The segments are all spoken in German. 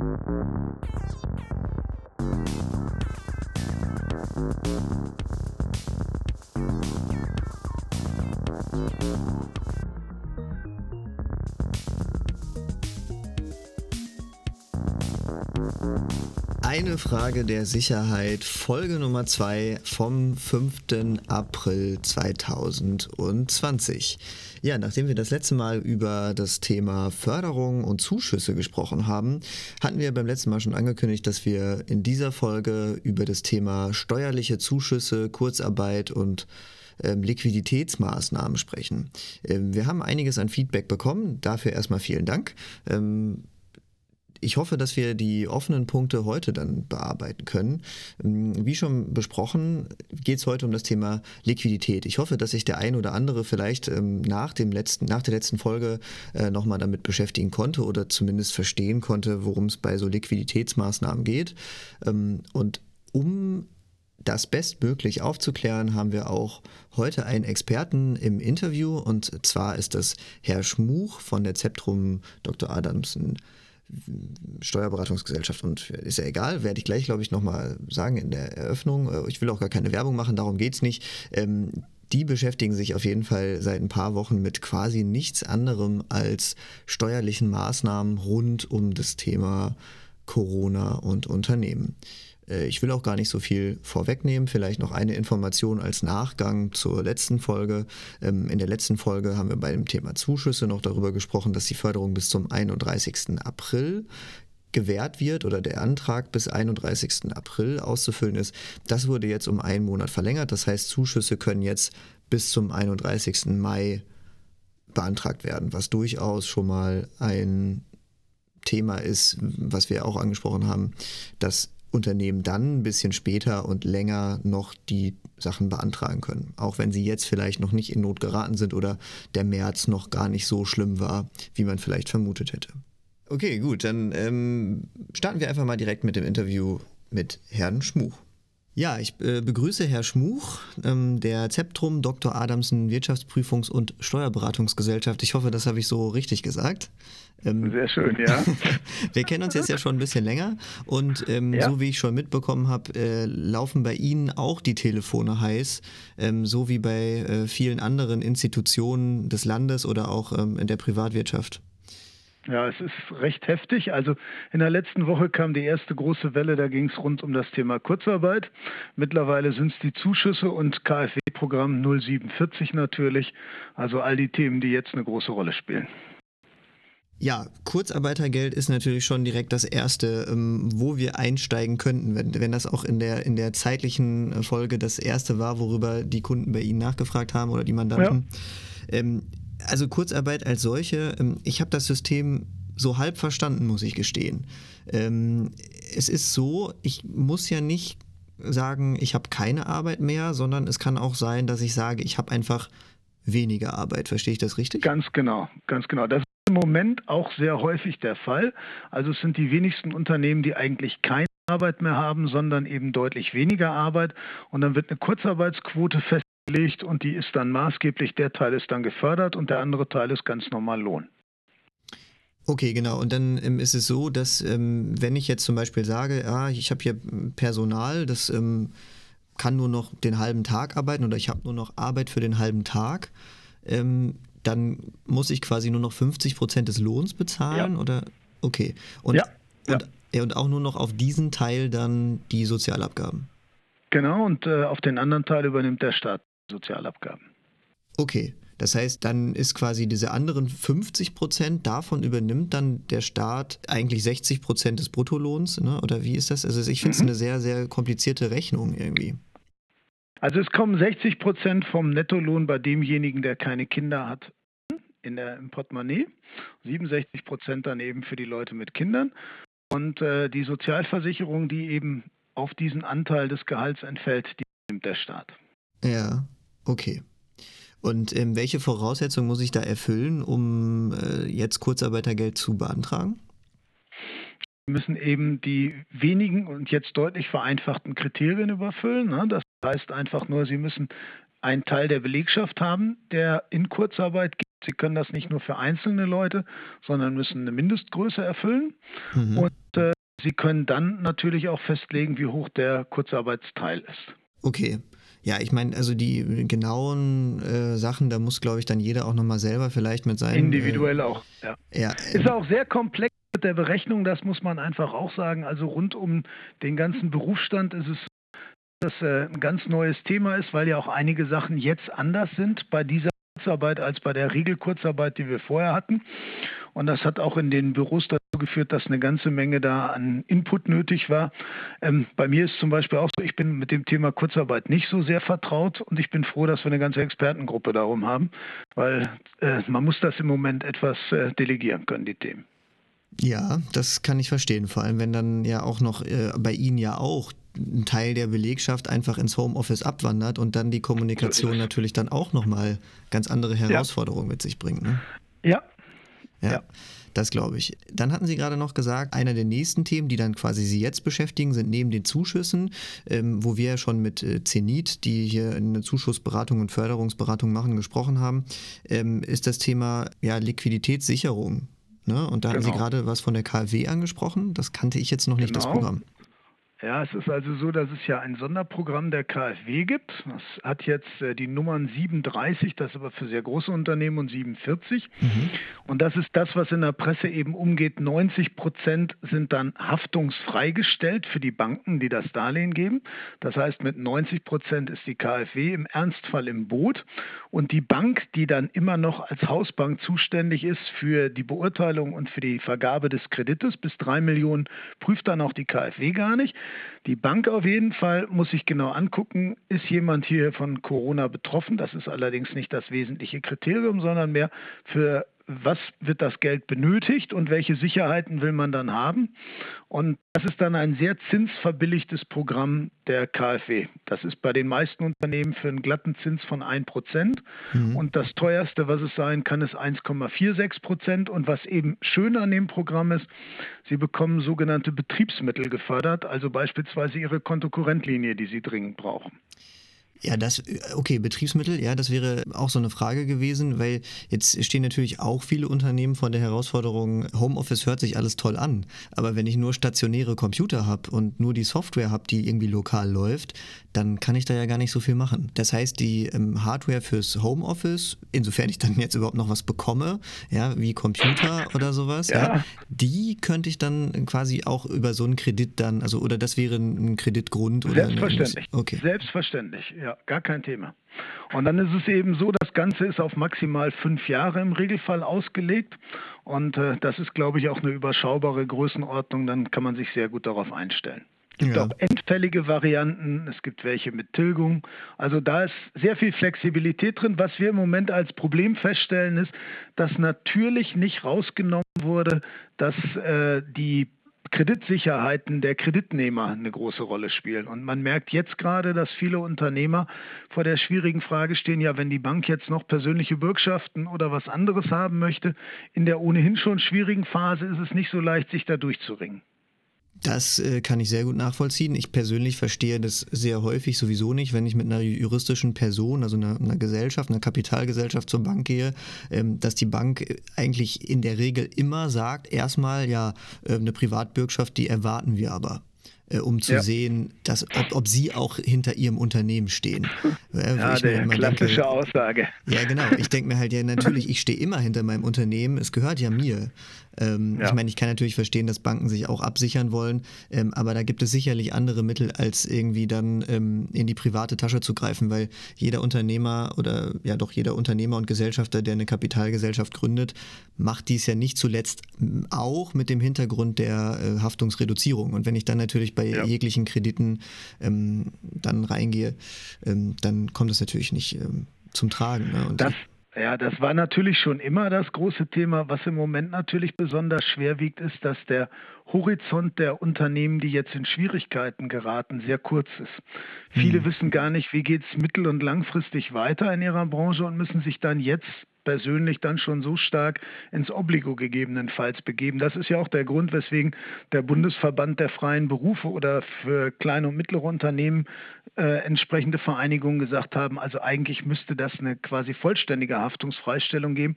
Thank you. Eine Frage der Sicherheit, Folge Nummer 2 vom 5. April 2020. Ja, nachdem wir das letzte Mal über das Thema Förderung und Zuschüsse gesprochen haben, hatten wir beim letzten Mal schon angekündigt, dass wir in dieser Folge über das Thema steuerliche Zuschüsse, Kurzarbeit und ähm, Liquiditätsmaßnahmen sprechen. Ähm, wir haben einiges an Feedback bekommen, dafür erstmal vielen Dank. Ich hoffe, dass wir die offenen Punkte heute dann bearbeiten können. Ähm, wie schon besprochen, geht es heute um das Thema Liquidität. Ich hoffe, dass sich der ein oder andere vielleicht ähm, nach, dem letzten, nach der letzten Folge äh, nochmal damit beschäftigen konnte oder zumindest verstehen konnte, worum es bei so Liquiditätsmaßnahmen geht. Ähm, und um das bestmöglich aufzuklären, haben wir auch heute einen Experten im Interview und zwar ist das Herr Schmuch von der Zeptrum Dr. Adamsen Steuerberatungsgesellschaft und ist ja egal, werde ich gleich, glaube ich, nochmal sagen in der Eröffnung. Äh, ich will auch gar keine Werbung machen, darum geht es nicht. Ähm, die beschäftigen sich auf jeden Fall seit ein paar Wochen mit quasi nichts anderem als steuerlichen Maßnahmen rund um das Thema Corona und Unternehmen. Äh, ich will auch gar nicht so viel vorwegnehmen. Vielleicht noch eine Information als Nachgang zur letzten Folge. Ähm, in der letzten Folge haben wir bei dem Thema Zuschüsse noch darüber gesprochen, dass die Förderung bis zum 31. April gewährt wird oder der Antrag bis 31. April auszufüllen ist. Das wurde jetzt um einen Monat verlängert. Das heißt, Zuschüsse können jetzt bis zum 31. Mai beantragt werden, was durchaus schon mal ein Thema ist, was wir auch angesprochen haben, dass Unternehmen dann ein bisschen später und länger noch die Sachen beantragen können. Auch wenn sie jetzt vielleicht noch nicht in Not geraten sind oder der März noch gar nicht so schlimm war, wie man vielleicht vermutet hätte. Okay, gut, dann ähm, starten wir einfach mal direkt mit dem Interview mit Herrn Schmuch. Ja, ich äh, begrüße Herr Schmuch, ähm, der Zeptrum Dr. Adamsen Wirtschaftsprüfungs- und Steuerberatungsgesellschaft. Ich hoffe, das habe ich so richtig gesagt. Ähm, Sehr schön, ja. wir kennen uns jetzt ja schon ein bisschen länger und ähm, ja. so wie ich schon mitbekommen habe, äh, laufen bei Ihnen auch die Telefone heiß, ähm, so wie bei äh, vielen anderen Institutionen des Landes oder auch ähm, in der Privatwirtschaft. Ja, es ist recht heftig. Also in der letzten Woche kam die erste große Welle, da ging es rund um das Thema Kurzarbeit. Mittlerweile sind es die Zuschüsse und KfW-Programm 047 natürlich. Also all die Themen, die jetzt eine große Rolle spielen. Ja, Kurzarbeitergeld ist natürlich schon direkt das Erste, ähm, wo wir einsteigen könnten, wenn, wenn das auch in der, in der zeitlichen Folge das Erste war, worüber die Kunden bei Ihnen nachgefragt haben oder die Mandanten. Ja. Ähm, also Kurzarbeit als solche, ähm, ich habe das System so halb verstanden, muss ich gestehen. Ähm, es ist so, ich muss ja nicht sagen, ich habe keine Arbeit mehr, sondern es kann auch sein, dass ich sage, ich habe einfach weniger Arbeit. Verstehe ich das richtig? Ganz genau, ganz genau. Das im Moment auch sehr häufig der Fall. Also es sind die wenigsten Unternehmen, die eigentlich keine Arbeit mehr haben, sondern eben deutlich weniger Arbeit. Und dann wird eine Kurzarbeitsquote fest gelegt und die ist dann maßgeblich, der Teil ist dann gefördert und der andere Teil ist ganz normal Lohn. Okay, genau. Und dann ähm, ist es so, dass ähm, wenn ich jetzt zum Beispiel sage, ja, ich habe hier Personal, das ähm, kann nur noch den halben Tag arbeiten oder ich habe nur noch Arbeit für den halben Tag, ähm, dann muss ich quasi nur noch 50 Prozent des Lohns bezahlen ja. oder? Okay. Und, ja. Und, ja. und auch nur noch auf diesen Teil dann die Sozialabgaben. Genau, und äh, auf den anderen Teil übernimmt der Staat. Sozialabgaben. Okay, das heißt, dann ist quasi diese anderen 50 Prozent, davon übernimmt dann der Staat eigentlich 60 Prozent des Bruttolohns, ne? oder wie ist das? Also ich finde es mhm. eine sehr, sehr komplizierte Rechnung irgendwie. Also es kommen 60 Prozent vom Nettolohn bei demjenigen, der keine Kinder hat, in der, im Portemonnaie, 67 Prozent dann eben für die Leute mit Kindern. Und äh, die Sozialversicherung, die eben auf diesen Anteil des Gehalts entfällt, die nimmt der Staat. Ja, Okay. Und ähm, welche Voraussetzungen muss ich da erfüllen, um äh, jetzt Kurzarbeitergeld zu beantragen? Wir müssen eben die wenigen und jetzt deutlich vereinfachten Kriterien überfüllen. Ne? Das heißt einfach nur, Sie müssen einen Teil der Belegschaft haben, der in Kurzarbeit geht. Sie können das nicht nur für einzelne Leute, sondern müssen eine Mindestgröße erfüllen. Mhm. Und äh, Sie können dann natürlich auch festlegen, wie hoch der Kurzarbeitsteil ist. Okay. Ja, ich meine, also die genauen äh, Sachen, da muss, glaube ich, dann jeder auch nochmal selber vielleicht mit seinem. Individuell äh, auch, ja. ja ist auch sehr komplex mit der Berechnung, das muss man einfach auch sagen. Also rund um den ganzen Berufsstand ist es das äh, ein ganz neues Thema ist, weil ja auch einige Sachen jetzt anders sind bei dieser Kurzarbeit als bei der Regelkurzarbeit, die wir vorher hatten. Und das hat auch in den Büros dazu geführt, dass eine ganze Menge da an Input nötig war. Ähm, bei mir ist zum Beispiel auch so, ich bin mit dem Thema Kurzarbeit nicht so sehr vertraut und ich bin froh, dass wir eine ganze Expertengruppe darum haben, weil äh, man muss das im Moment etwas äh, delegieren können, die Themen. Ja, das kann ich verstehen. Vor allem, wenn dann ja auch noch äh, bei Ihnen ja auch ein Teil der Belegschaft einfach ins Homeoffice abwandert und dann die Kommunikation natürlich dann auch nochmal ganz andere Herausforderungen ja. mit sich bringt. Ne? Ja. ja. ja. Das glaube ich. Dann hatten Sie gerade noch gesagt, einer der nächsten Themen, die dann quasi Sie jetzt beschäftigen, sind neben den Zuschüssen, ähm, wo wir ja schon mit äh, Zenit, die hier eine Zuschussberatung und Förderungsberatung machen, gesprochen haben, ähm, ist das Thema ja, Liquiditätssicherung. Ne? Und da genau. hatten Sie genau. gerade was von der KfW angesprochen. Das kannte ich jetzt noch nicht, genau. das Programm. Ja, es ist also so, dass es ja ein Sonderprogramm der KfW gibt. Das hat jetzt äh, die Nummern 37, das ist aber für sehr große Unternehmen und 47. Mhm. Und das ist das, was in der Presse eben umgeht. 90 Prozent sind dann haftungsfrei gestellt für die Banken, die das Darlehen geben. Das heißt, mit 90 Prozent ist die KfW im Ernstfall im Boot. Und die Bank, die dann immer noch als Hausbank zuständig ist für die Beurteilung und für die Vergabe des Kredites, bis drei Millionen prüft dann auch die KfW gar nicht. Die Bank auf jeden Fall muss sich genau angucken, ist jemand hier von Corona betroffen. Das ist allerdings nicht das wesentliche Kriterium, sondern mehr für was wird das Geld benötigt und welche Sicherheiten will man dann haben. Und das ist dann ein sehr zinsverbilligtes Programm der KfW. Das ist bei den meisten Unternehmen für einen glatten Zins von 1%. Mhm. Und das teuerste, was es sein kann, ist 1,46 Prozent. Und was eben schön an dem Programm ist, Sie bekommen sogenannte Betriebsmittel gefördert, also beispielsweise Ihre Kontokorrentlinie, die Sie dringend brauchen. Ja, das, okay, Betriebsmittel, ja, das wäre auch so eine Frage gewesen, weil jetzt stehen natürlich auch viele Unternehmen vor der Herausforderung, Homeoffice hört sich alles toll an, aber wenn ich nur stationäre Computer habe und nur die Software habe, die irgendwie lokal läuft, dann kann ich da ja gar nicht so viel machen. Das heißt, die ähm, Hardware fürs Homeoffice, insofern ich dann jetzt überhaupt noch was bekomme, ja, wie Computer oder sowas, ja. ja die könnte ich dann quasi auch über so einen Kredit dann, also oder das wäre ein Kreditgrund oder Selbstverständlich. Eine, okay. Selbstverständlich, ja gar kein Thema. Und dann ist es eben so, das Ganze ist auf maximal fünf Jahre im Regelfall ausgelegt. Und äh, das ist, glaube ich, auch eine überschaubare Größenordnung. Dann kann man sich sehr gut darauf einstellen. Es gibt ja. auch endfällige Varianten, es gibt welche mit Tilgung. Also da ist sehr viel Flexibilität drin. Was wir im Moment als Problem feststellen, ist, dass natürlich nicht rausgenommen wurde, dass äh, die Kreditsicherheiten der Kreditnehmer eine große Rolle spielen. Und man merkt jetzt gerade, dass viele Unternehmer vor der schwierigen Frage stehen, ja, wenn die Bank jetzt noch persönliche Bürgschaften oder was anderes haben möchte, in der ohnehin schon schwierigen Phase ist es nicht so leicht, sich da durchzuringen. Das äh, kann ich sehr gut nachvollziehen. Ich persönlich verstehe das sehr häufig sowieso nicht, wenn ich mit einer juristischen Person, also einer, einer Gesellschaft, einer Kapitalgesellschaft zur Bank gehe, ähm, dass die Bank eigentlich in der Regel immer sagt, erstmal ja, äh, eine Privatbürgschaft, die erwarten wir aber äh, um zu ja. sehen, dass, ob, ob sie auch hinter ihrem Unternehmen stehen. Äh, ja, der klassische denke, Aussage. Ja, genau. Ich denke mir halt, ja, natürlich, ich stehe immer hinter meinem Unternehmen, es gehört ja mir. Ähm, ja. Ich meine, ich kann natürlich verstehen, dass Banken sich auch absichern wollen, ähm, aber da gibt es sicherlich andere Mittel, als irgendwie dann ähm, in die private Tasche zu greifen, weil jeder Unternehmer oder ja doch jeder Unternehmer und Gesellschafter, der eine Kapitalgesellschaft gründet, macht dies ja nicht zuletzt auch mit dem Hintergrund der äh, Haftungsreduzierung. Und wenn ich dann natürlich bei ja. jeglichen Krediten ähm, dann reingehe, ähm, dann kommt das natürlich nicht ähm, zum Tragen. Ne? das, ja, das war natürlich schon immer das große Thema. Was im Moment natürlich besonders schwer wiegt, ist, dass der Horizont der Unternehmen, die jetzt in Schwierigkeiten geraten, sehr kurz ist. Viele mhm. wissen gar nicht, wie geht es mittel- und langfristig weiter in ihrer Branche und müssen sich dann jetzt persönlich dann schon so stark ins Obligo gegebenenfalls begeben. Das ist ja auch der Grund, weswegen der Bundesverband der freien Berufe oder für kleine und mittlere Unternehmen äh, entsprechende Vereinigungen gesagt haben, also eigentlich müsste das eine quasi vollständige Haftungsfreistellung geben,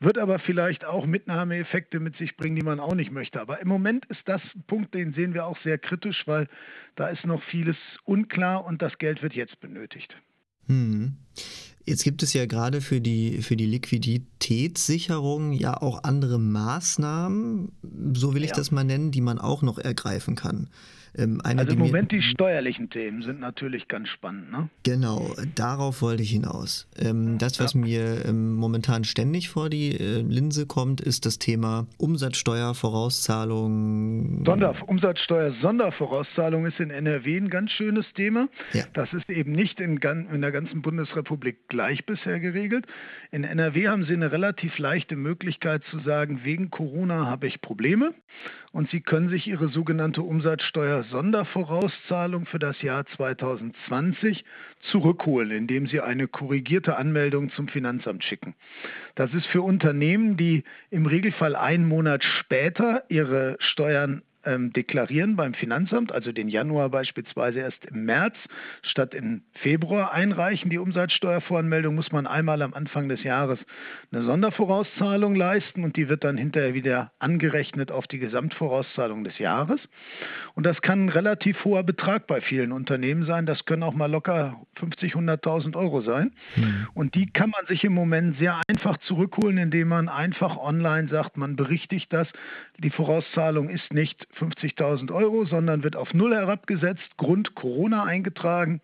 wird aber vielleicht auch Mitnahmeeffekte mit sich bringen, die man auch nicht möchte. Aber im Moment ist das ein Punkt, den sehen wir auch sehr kritisch, weil da ist noch vieles unklar und das Geld wird jetzt benötigt. Hm. Jetzt gibt es ja gerade für die, für die Liquiditätssicherung ja auch andere Maßnahmen, so will ich ja. das mal nennen, die man auch noch ergreifen kann. Ähm, eine, also im Moment die steuerlichen Themen sind natürlich ganz spannend. Ne? Genau, darauf wollte ich hinaus. Ähm, das, was ja. mir ähm, momentan ständig vor die äh, Linse kommt, ist das Thema Umsatzsteuervorauszahlung. Sonder, Umsatzsteuer-Sondervorauszahlung ist in NRW ein ganz schönes Thema. Ja. Das ist eben nicht in, in der ganzen Bundesrepublik gleich bisher geregelt. In NRW haben Sie eine relativ leichte Möglichkeit zu sagen, wegen Corona habe ich Probleme und Sie können sich Ihre sogenannte Umsatzsteuer-Sondervorauszahlung für das Jahr 2020 zurückholen, indem Sie eine korrigierte Anmeldung zum Finanzamt schicken. Das ist für Unternehmen, die im Regelfall einen Monat später ihre Steuern ähm, deklarieren beim Finanzamt, also den Januar beispielsweise erst im März statt im Februar einreichen. Die Umsatzsteuervoranmeldung muss man einmal am Anfang des Jahres eine Sondervorauszahlung leisten und die wird dann hinterher wieder angerechnet auf die Gesamtvorauszahlung des Jahres. Und das kann ein relativ hoher Betrag bei vielen Unternehmen sein. Das können auch mal locker 50, 100.000 Euro sein. Mhm. Und die kann man sich im Moment sehr einfach zurückholen, indem man einfach online sagt, man berichtigt das. Die Vorauszahlung ist nicht 50.000 Euro, sondern wird auf Null herabgesetzt, Grund Corona eingetragen.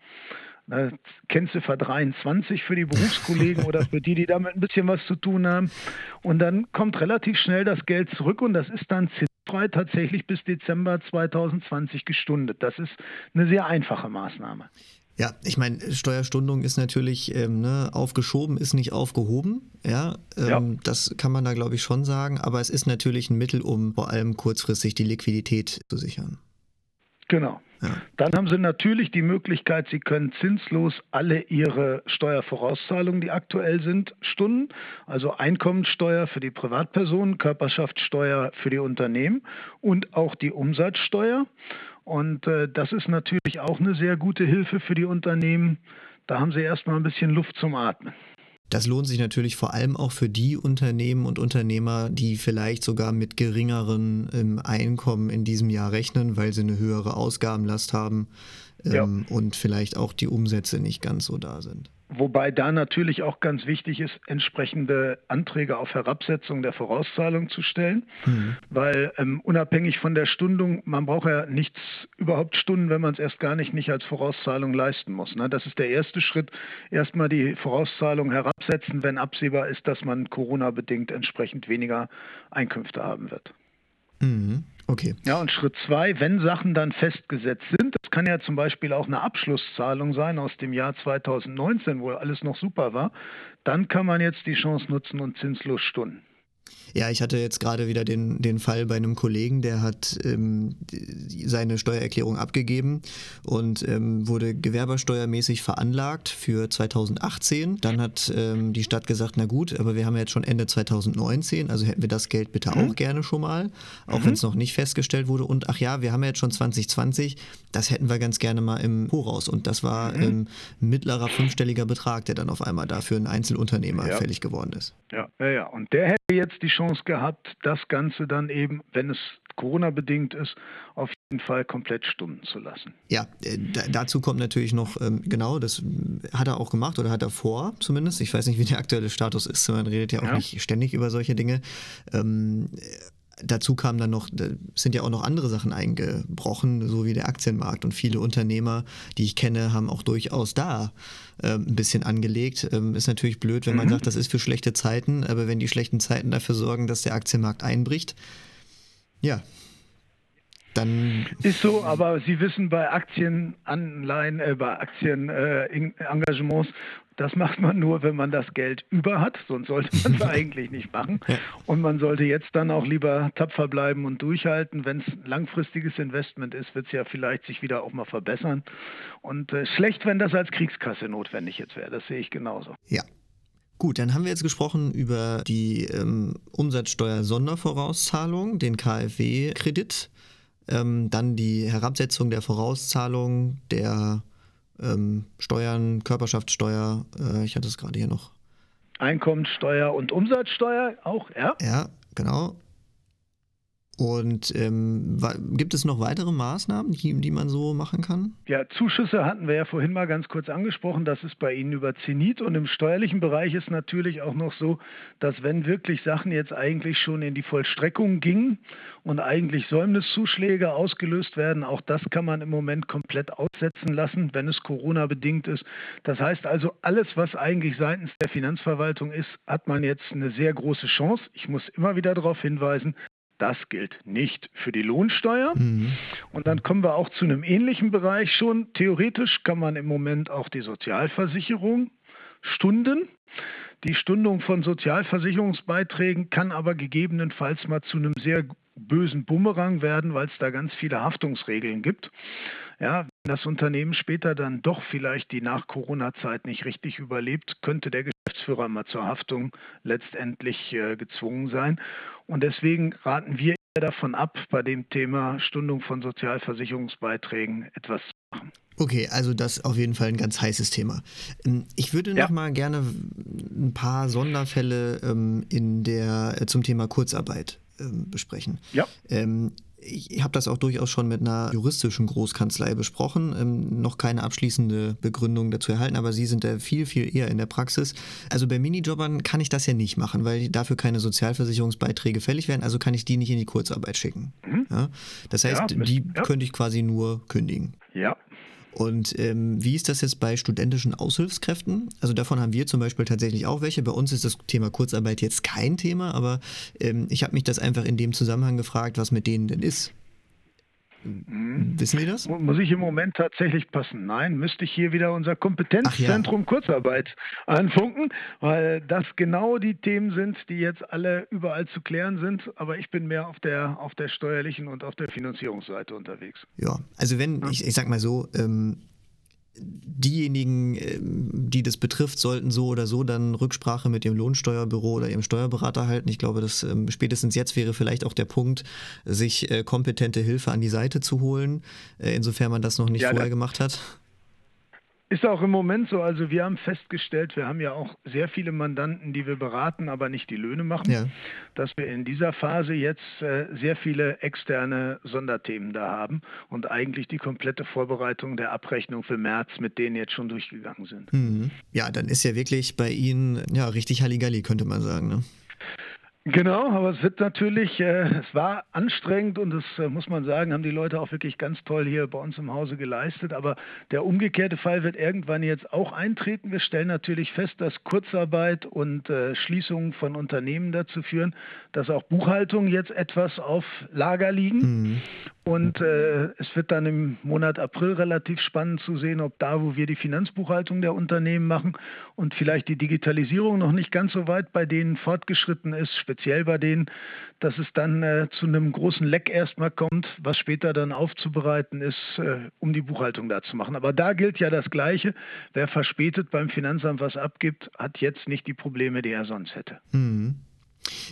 Kennziffer 23 für die Berufskollegen oder für die, die damit ein bisschen was zu tun haben. Und dann kommt relativ schnell das Geld zurück und das ist dann zinsfrei tatsächlich bis Dezember 2020 gestundet. Das ist eine sehr einfache Maßnahme. Ja, ich meine, Steuerstundung ist natürlich ähm, ne, aufgeschoben, ist nicht aufgehoben. Ja, ähm, ja, das kann man da, glaube ich, schon sagen. Aber es ist natürlich ein Mittel, um vor allem kurzfristig die Liquidität zu sichern. Genau. Ja. Dann haben Sie natürlich die Möglichkeit, Sie können zinslos alle Ihre Steuervorauszahlungen, die aktuell sind, stunden. Also Einkommensteuer für die Privatpersonen, Körperschaftssteuer für die Unternehmen und auch die Umsatzsteuer. Und äh, das ist natürlich auch eine sehr gute Hilfe für die Unternehmen. Da haben sie erstmal ein bisschen Luft zum Atmen. Das lohnt sich natürlich vor allem auch für die Unternehmen und Unternehmer, die vielleicht sogar mit geringeren ähm, Einkommen in diesem Jahr rechnen, weil sie eine höhere Ausgabenlast haben ähm, ja. und vielleicht auch die Umsätze nicht ganz so da sind. Wobei da natürlich auch ganz wichtig ist, entsprechende Anträge auf Herabsetzung der Vorauszahlung zu stellen, mhm. weil ähm, unabhängig von der Stundung, man braucht ja nichts überhaupt Stunden, wenn man es erst gar nicht, nicht als Vorauszahlung leisten muss. Ne? Das ist der erste Schritt, erstmal die Vorauszahlung herabsetzen, wenn absehbar ist, dass man Corona-bedingt entsprechend weniger Einkünfte haben wird. Mhm. Okay. Ja, und Schritt zwei, wenn Sachen dann festgesetzt sind, das kann ja zum Beispiel auch eine Abschlusszahlung sein aus dem Jahr 2019, wo alles noch super war, dann kann man jetzt die Chance nutzen und zinslos stunden. Ja, ich hatte jetzt gerade wieder den, den Fall bei einem Kollegen, der hat ähm, seine Steuererklärung abgegeben und ähm, wurde gewerbersteuermäßig veranlagt für 2018. Dann hat ähm, die Stadt gesagt, na gut, aber wir haben jetzt schon Ende 2019, also hätten wir das Geld bitte mhm. auch gerne schon mal, auch mhm. wenn es noch nicht festgestellt wurde. Und ach ja, wir haben ja jetzt schon 2020, das hätten wir ganz gerne mal im Voraus. Und das war mhm. ähm, mittlerer fünfstelliger Betrag, der dann auf einmal dafür ein Einzelunternehmer ja. fällig geworden ist. Ja, ja, ja. Und der hätte jetzt die Chance gehabt, das Ganze dann eben, wenn es Corona-bedingt ist, auf jeden Fall komplett stunden zu lassen. Ja, äh, dazu kommt natürlich noch, ähm, genau, das hat er auch gemacht oder hat er vor zumindest. Ich weiß nicht, wie der aktuelle Status ist. Man redet ja auch ja. nicht ständig über solche Dinge. Ähm, dazu kamen dann noch, sind ja auch noch andere Sachen eingebrochen, so wie der Aktienmarkt. Und viele Unternehmer, die ich kenne, haben auch durchaus da äh, ein bisschen angelegt. Ähm, ist natürlich blöd, wenn man mhm. sagt, das ist für schlechte Zeiten, aber wenn die schlechten Zeiten dafür sorgen, dass der Aktienmarkt einbricht, ja, dann. Ist so, aber Sie wissen, bei Aktienanleihen, äh, bei Aktienengagements äh, das macht man nur, wenn man das Geld über hat, sonst sollte man es eigentlich nicht machen. Und man sollte jetzt dann auch lieber tapfer bleiben und durchhalten. Wenn es ein langfristiges Investment ist, wird es ja vielleicht sich wieder auch mal verbessern. Und äh, schlecht, wenn das als Kriegskasse notwendig jetzt wäre, das sehe ich genauso. Ja, Gut, dann haben wir jetzt gesprochen über die ähm, Umsatzsteuer-Sondervorauszahlung, den KfW-Kredit, ähm, dann die Herabsetzung der Vorauszahlung der ähm, Steuern, Körperschaftssteuer, äh, ich hatte es gerade hier noch. Einkommensteuer und Umsatzsteuer auch, ja? Ja, genau. Und ähm, gibt es noch weitere Maßnahmen, die, die man so machen kann? Ja, Zuschüsse hatten wir ja vorhin mal ganz kurz angesprochen. Das ist bei Ihnen über Zenit. Und im steuerlichen Bereich ist natürlich auch noch so, dass wenn wirklich Sachen jetzt eigentlich schon in die Vollstreckung gingen und eigentlich Säumniszuschläge ausgelöst werden, auch das kann man im Moment komplett aussetzen lassen, wenn es Corona-bedingt ist. Das heißt also, alles, was eigentlich seitens der Finanzverwaltung ist, hat man jetzt eine sehr große Chance. Ich muss immer wieder darauf hinweisen, das gilt nicht für die Lohnsteuer. Mhm. Und dann kommen wir auch zu einem ähnlichen Bereich schon. Theoretisch kann man im Moment auch die Sozialversicherung stunden. Die Stundung von Sozialversicherungsbeiträgen kann aber gegebenenfalls mal zu einem sehr bösen Bumerang werden, weil es da ganz viele Haftungsregeln gibt. Ja, wenn das Unternehmen später dann doch vielleicht die Nach-Corona-Zeit nicht richtig überlebt, könnte der Geschäftsführer mal zur Haftung letztendlich äh, gezwungen sein. Und deswegen raten wir davon ab, bei dem Thema Stundung von Sozialversicherungsbeiträgen etwas zu machen. Okay, also das auf jeden Fall ein ganz heißes Thema. Ähm, ich würde ja. noch mal gerne ein paar Sonderfälle ähm, in der, äh, zum Thema Kurzarbeit besprechen. Ja. Ähm, ich habe das auch durchaus schon mit einer juristischen Großkanzlei besprochen, ähm, noch keine abschließende Begründung dazu erhalten, aber Sie sind da viel, viel eher in der Praxis. Also bei Minijobbern kann ich das ja nicht machen, weil dafür keine Sozialversicherungsbeiträge fällig werden, also kann ich die nicht in die Kurzarbeit schicken. Mhm. Ja? Das heißt, ja, die ja. könnte ich quasi nur kündigen. Ja, und ähm, wie ist das jetzt bei studentischen Aushilfskräften? Also davon haben wir zum Beispiel tatsächlich auch welche. Bei uns ist das Thema Kurzarbeit jetzt kein Thema, aber ähm, ich habe mich das einfach in dem Zusammenhang gefragt, was mit denen denn ist. Mhm. Wissen Sie das? Muss ich im Moment tatsächlich passen? Nein, müsste ich hier wieder unser Kompetenzzentrum ja. Kurzarbeit anfunken, weil das genau die Themen sind, die jetzt alle überall zu klären sind. Aber ich bin mehr auf der, auf der steuerlichen und auf der Finanzierungsseite unterwegs. Ja, also wenn, ja. ich, ich sag mal so, ähm, diejenigen, ähm, die das betrifft, sollten so oder so dann Rücksprache mit dem Lohnsteuerbüro oder ihrem Steuerberater halten. Ich glaube, dass ähm, spätestens jetzt wäre vielleicht auch der Punkt, sich äh, kompetente Hilfe an die Seite zu holen, äh, insofern man das noch nicht ja, vorher gemacht hat. Ist auch im Moment so. Also wir haben festgestellt, wir haben ja auch sehr viele Mandanten, die wir beraten, aber nicht die Löhne machen, ja. dass wir in dieser Phase jetzt äh, sehr viele externe Sonderthemen da haben und eigentlich die komplette Vorbereitung der Abrechnung für März mit denen jetzt schon durchgegangen sind. Mhm. Ja, dann ist ja wirklich bei Ihnen ja richtig Halligalli, könnte man sagen. Ne? Genau, aber es wird natürlich, äh, es war anstrengend und das äh, muss man sagen, haben die Leute auch wirklich ganz toll hier bei uns im Hause geleistet. Aber der umgekehrte Fall wird irgendwann jetzt auch eintreten. Wir stellen natürlich fest, dass Kurzarbeit und äh, Schließungen von Unternehmen dazu führen, dass auch Buchhaltungen jetzt etwas auf Lager liegen. Mhm. Und äh, es wird dann im Monat April relativ spannend zu sehen, ob da, wo wir die Finanzbuchhaltung der Unternehmen machen und vielleicht die Digitalisierung noch nicht ganz so weit bei denen fortgeschritten ist, speziell bei denen, dass es dann äh, zu einem großen Leck erstmal kommt, was später dann aufzubereiten ist, äh, um die Buchhaltung da zu machen. Aber da gilt ja das Gleiche. Wer verspätet beim Finanzamt was abgibt, hat jetzt nicht die Probleme, die er sonst hätte. Mhm.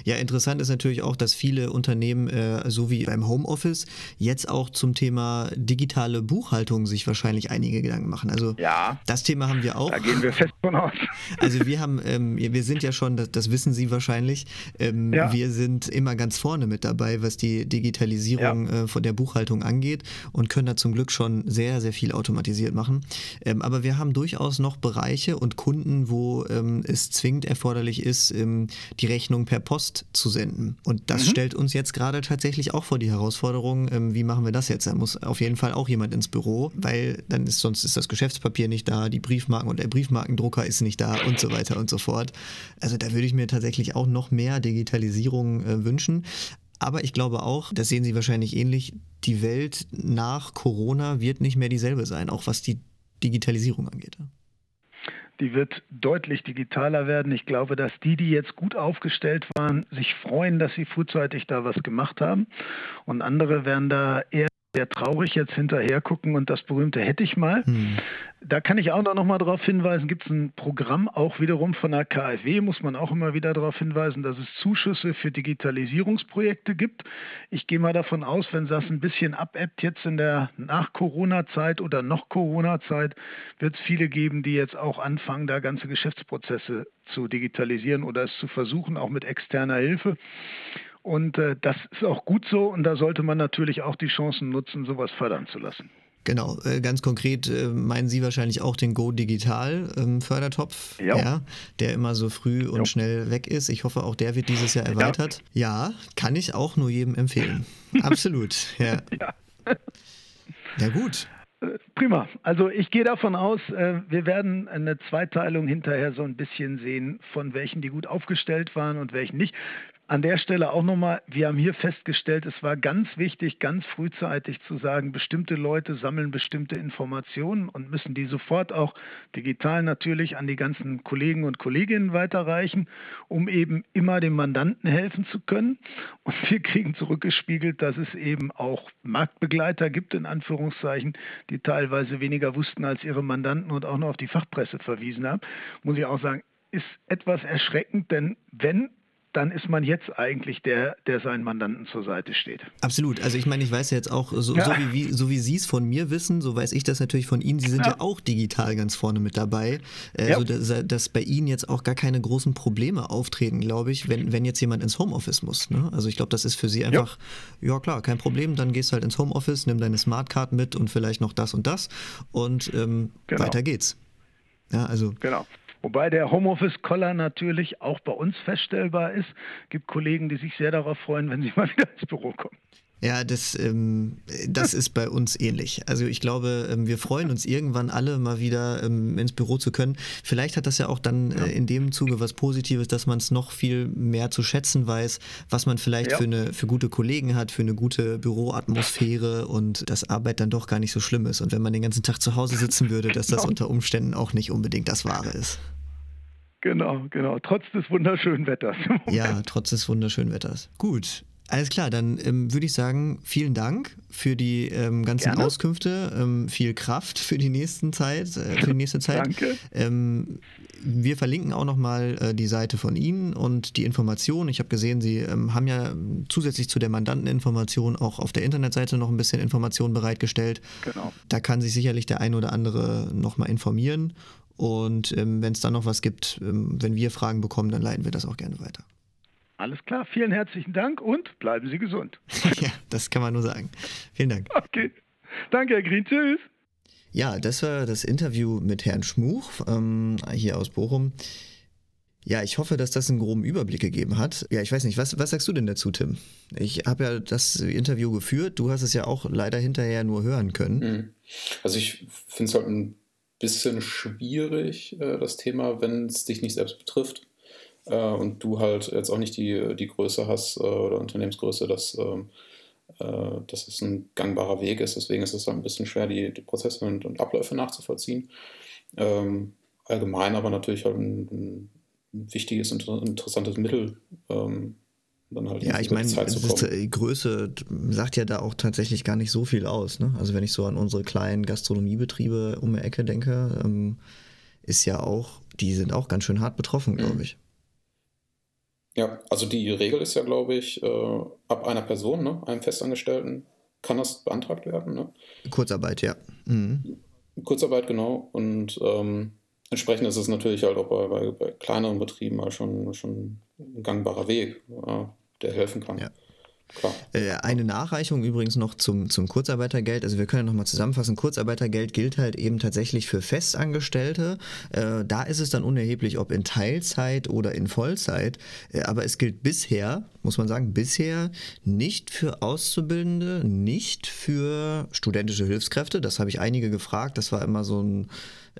Ja, interessant ist natürlich auch, dass viele Unternehmen, äh, so wie beim Homeoffice, jetzt auch zum Thema digitale Buchhaltung sich wahrscheinlich einige Gedanken machen. Also ja, das Thema haben wir auch. Da gehen wir fest von aus. Also wir haben, ähm, wir sind ja schon, das, das wissen Sie wahrscheinlich, ähm, ja. wir sind immer ganz vorne mit dabei, was die Digitalisierung ja. äh, von der Buchhaltung angeht und können da zum Glück schon sehr, sehr viel automatisiert machen. Ähm, aber wir haben durchaus noch Bereiche und Kunden, wo ähm, es zwingend erforderlich ist, ähm, die Rechnung per Post zu senden. Und das mhm. stellt uns jetzt gerade tatsächlich auch vor die Herausforderung, ähm, wie machen wir das jetzt? Da muss auf jeden Fall auch jemand ins Büro, weil dann ist sonst ist das Geschäftspapier nicht da, die Briefmarken und der Briefmarkendrucker ist nicht da und so weiter und so fort. Also da würde ich mir tatsächlich auch noch mehr Digitalisierung äh, wünschen. Aber ich glaube auch, das sehen Sie wahrscheinlich ähnlich, die Welt nach Corona wird nicht mehr dieselbe sein, auch was die Digitalisierung angeht die wird deutlich digitaler werden. Ich glaube, dass die, die jetzt gut aufgestellt waren, sich freuen, dass sie frühzeitig da was gemacht haben. Und andere werden da eher sehr traurig jetzt hinterher gucken und das berühmte hätte ich mal. Hm. Da kann ich auch noch mal darauf hinweisen, gibt es ein Programm auch wiederum von der KfW, muss man auch immer wieder darauf hinweisen, dass es Zuschüsse für Digitalisierungsprojekte gibt. Ich gehe mal davon aus, wenn das ein bisschen abebbt jetzt in der Nach-Corona-Zeit oder noch Corona-Zeit, wird es viele geben, die jetzt auch anfangen, da ganze Geschäftsprozesse zu digitalisieren oder es zu versuchen, auch mit externer Hilfe. Und äh, das ist auch gut so und da sollte man natürlich auch die Chancen nutzen, sowas fördern zu lassen. Genau, äh, ganz konkret äh, meinen Sie wahrscheinlich auch den Go Digital ähm, Fördertopf, ja. der immer so früh und jo. schnell weg ist. Ich hoffe, auch der wird dieses Jahr erweitert. Ja, ja kann ich auch nur jedem empfehlen. Absolut, ja. ja. Ja, gut. Äh, prima. Also ich gehe davon aus, wir werden eine Zweiteilung hinterher so ein bisschen sehen, von welchen die gut aufgestellt waren und welchen nicht. An der Stelle auch nochmal, wir haben hier festgestellt, es war ganz wichtig, ganz frühzeitig zu sagen, bestimmte Leute sammeln bestimmte Informationen und müssen die sofort auch digital natürlich an die ganzen Kollegen und Kolleginnen weiterreichen, um eben immer dem Mandanten helfen zu können. Und wir kriegen zurückgespiegelt, dass es eben auch Marktbegleiter gibt, in Anführungszeichen, die teilweise weniger wussten als ihre Mandanten und auch noch auf die Fachpresse verwiesen haben. Muss ich auch sagen, ist etwas erschreckend, denn wenn dann ist man jetzt eigentlich der, der seinen Mandanten zur Seite steht. Absolut. Also ich meine, ich weiß ja jetzt auch, so, ja. so wie, so wie Sie es von mir wissen, so weiß ich das natürlich von Ihnen. Sie sind ja, ja auch digital ganz vorne mit dabei. Äh, ja. so dass, dass, bei Ihnen jetzt auch gar keine großen Probleme auftreten, glaube ich, wenn, wenn jetzt jemand ins Homeoffice muss. Ne? Also ich glaube, das ist für Sie einfach, ja. klar, kein Problem, dann gehst du halt ins Homeoffice, nimm deine Smartcard mit und vielleicht noch das und das und ähm, genau. weiter geht's. Ja, also. Genau. Wobei der Homeoffice-Collar natürlich auch bei uns feststellbar ist. Es gibt Kollegen, die sich sehr darauf freuen, wenn sie mal wieder ins Büro kommen. Ja, das, ähm, das ist bei uns ähnlich. Also ich glaube, ähm, wir freuen uns irgendwann alle mal wieder ähm, ins Büro zu können. Vielleicht hat das ja auch dann äh, in dem Zuge was Positives, dass man es noch viel mehr zu schätzen weiß, was man vielleicht ja. für, eine, für gute Kollegen hat, für eine gute Büroatmosphäre und dass Arbeit dann doch gar nicht so schlimm ist. Und wenn man den ganzen Tag zu Hause sitzen würde, dass das genau. unter Umständen auch nicht unbedingt das Wahre ist. Genau, genau. Trotz des wunderschönen Wetters. Ja, trotz des wunderschönen Wetters. Gut. Alles klar, dann ähm, würde ich sagen, vielen Dank für die ähm, ganzen Gerne. Auskünfte, ähm, viel Kraft für die nächsten Zeit, äh, für die nächste Zeit. Danke. Ähm, wir verlinken auch nochmal äh, die Seite von Ihnen und die Informationen. Ich habe gesehen, Sie ähm, haben ja zusätzlich zu der Mandanteninformation auch auf der Internetseite noch ein bisschen Informationen bereitgestellt. Genau. Da kann sich sicherlich der ein oder andere nochmal informieren. Und ähm, wenn es dann noch was gibt, wenn wir Fragen bekommen, dann leiten wir das auch gerne weiter. Alles klar, vielen herzlichen Dank und bleiben Sie gesund. ja, das kann man nur sagen. Vielen Dank. Okay. Danke, Herr Green. Tschüss. Ja, das war das Interview mit Herrn Schmuch ähm, hier aus Bochum. Ja, ich hoffe, dass das einen groben Überblick gegeben hat. Ja, ich weiß nicht, was, was sagst du denn dazu, Tim? Ich habe ja das Interview geführt, du hast es ja auch leider hinterher nur hören können. Mhm. Also ich finde es halt ein bisschen schwierig, äh, das Thema, wenn es dich nicht selbst betrifft und du halt jetzt auch nicht die, die Größe hast äh, oder Unternehmensgröße, dass, ähm, äh, dass es ein gangbarer Weg ist. Deswegen ist es ein bisschen schwer, die, die Prozesse und, und Abläufe nachzuvollziehen. Ähm, allgemein aber natürlich halt ein, ein wichtiges, interessantes Mittel. Ähm, Halt ja, ich meine, die Größe sagt ja da auch tatsächlich gar nicht so viel aus. Ne? Also wenn ich so an unsere kleinen Gastronomiebetriebe um die Ecke denke, ähm, ist ja auch, die sind auch ganz schön hart betroffen, glaube mhm. ich. Ja, also die Regel ist ja, glaube ich, äh, ab einer Person, ne, einem Festangestellten, kann das beantragt werden. Ne? Kurzarbeit, ja. Mhm. Kurzarbeit, genau. Und ähm, entsprechend ist es natürlich halt auch bei, bei, bei kleineren Betrieben halt schon, schon ein gangbarer Weg, ja, der helfen kann. Ja. Äh, eine Nachreichung übrigens noch zum, zum Kurzarbeitergeld. Also wir können ja nochmal zusammenfassen. Kurzarbeitergeld gilt halt eben tatsächlich für Festangestellte. Äh, da ist es dann unerheblich, ob in Teilzeit oder in Vollzeit. Äh, aber es gilt bisher, muss man sagen, bisher nicht für Auszubildende, nicht für studentische Hilfskräfte. Das habe ich einige gefragt. Das war immer so ein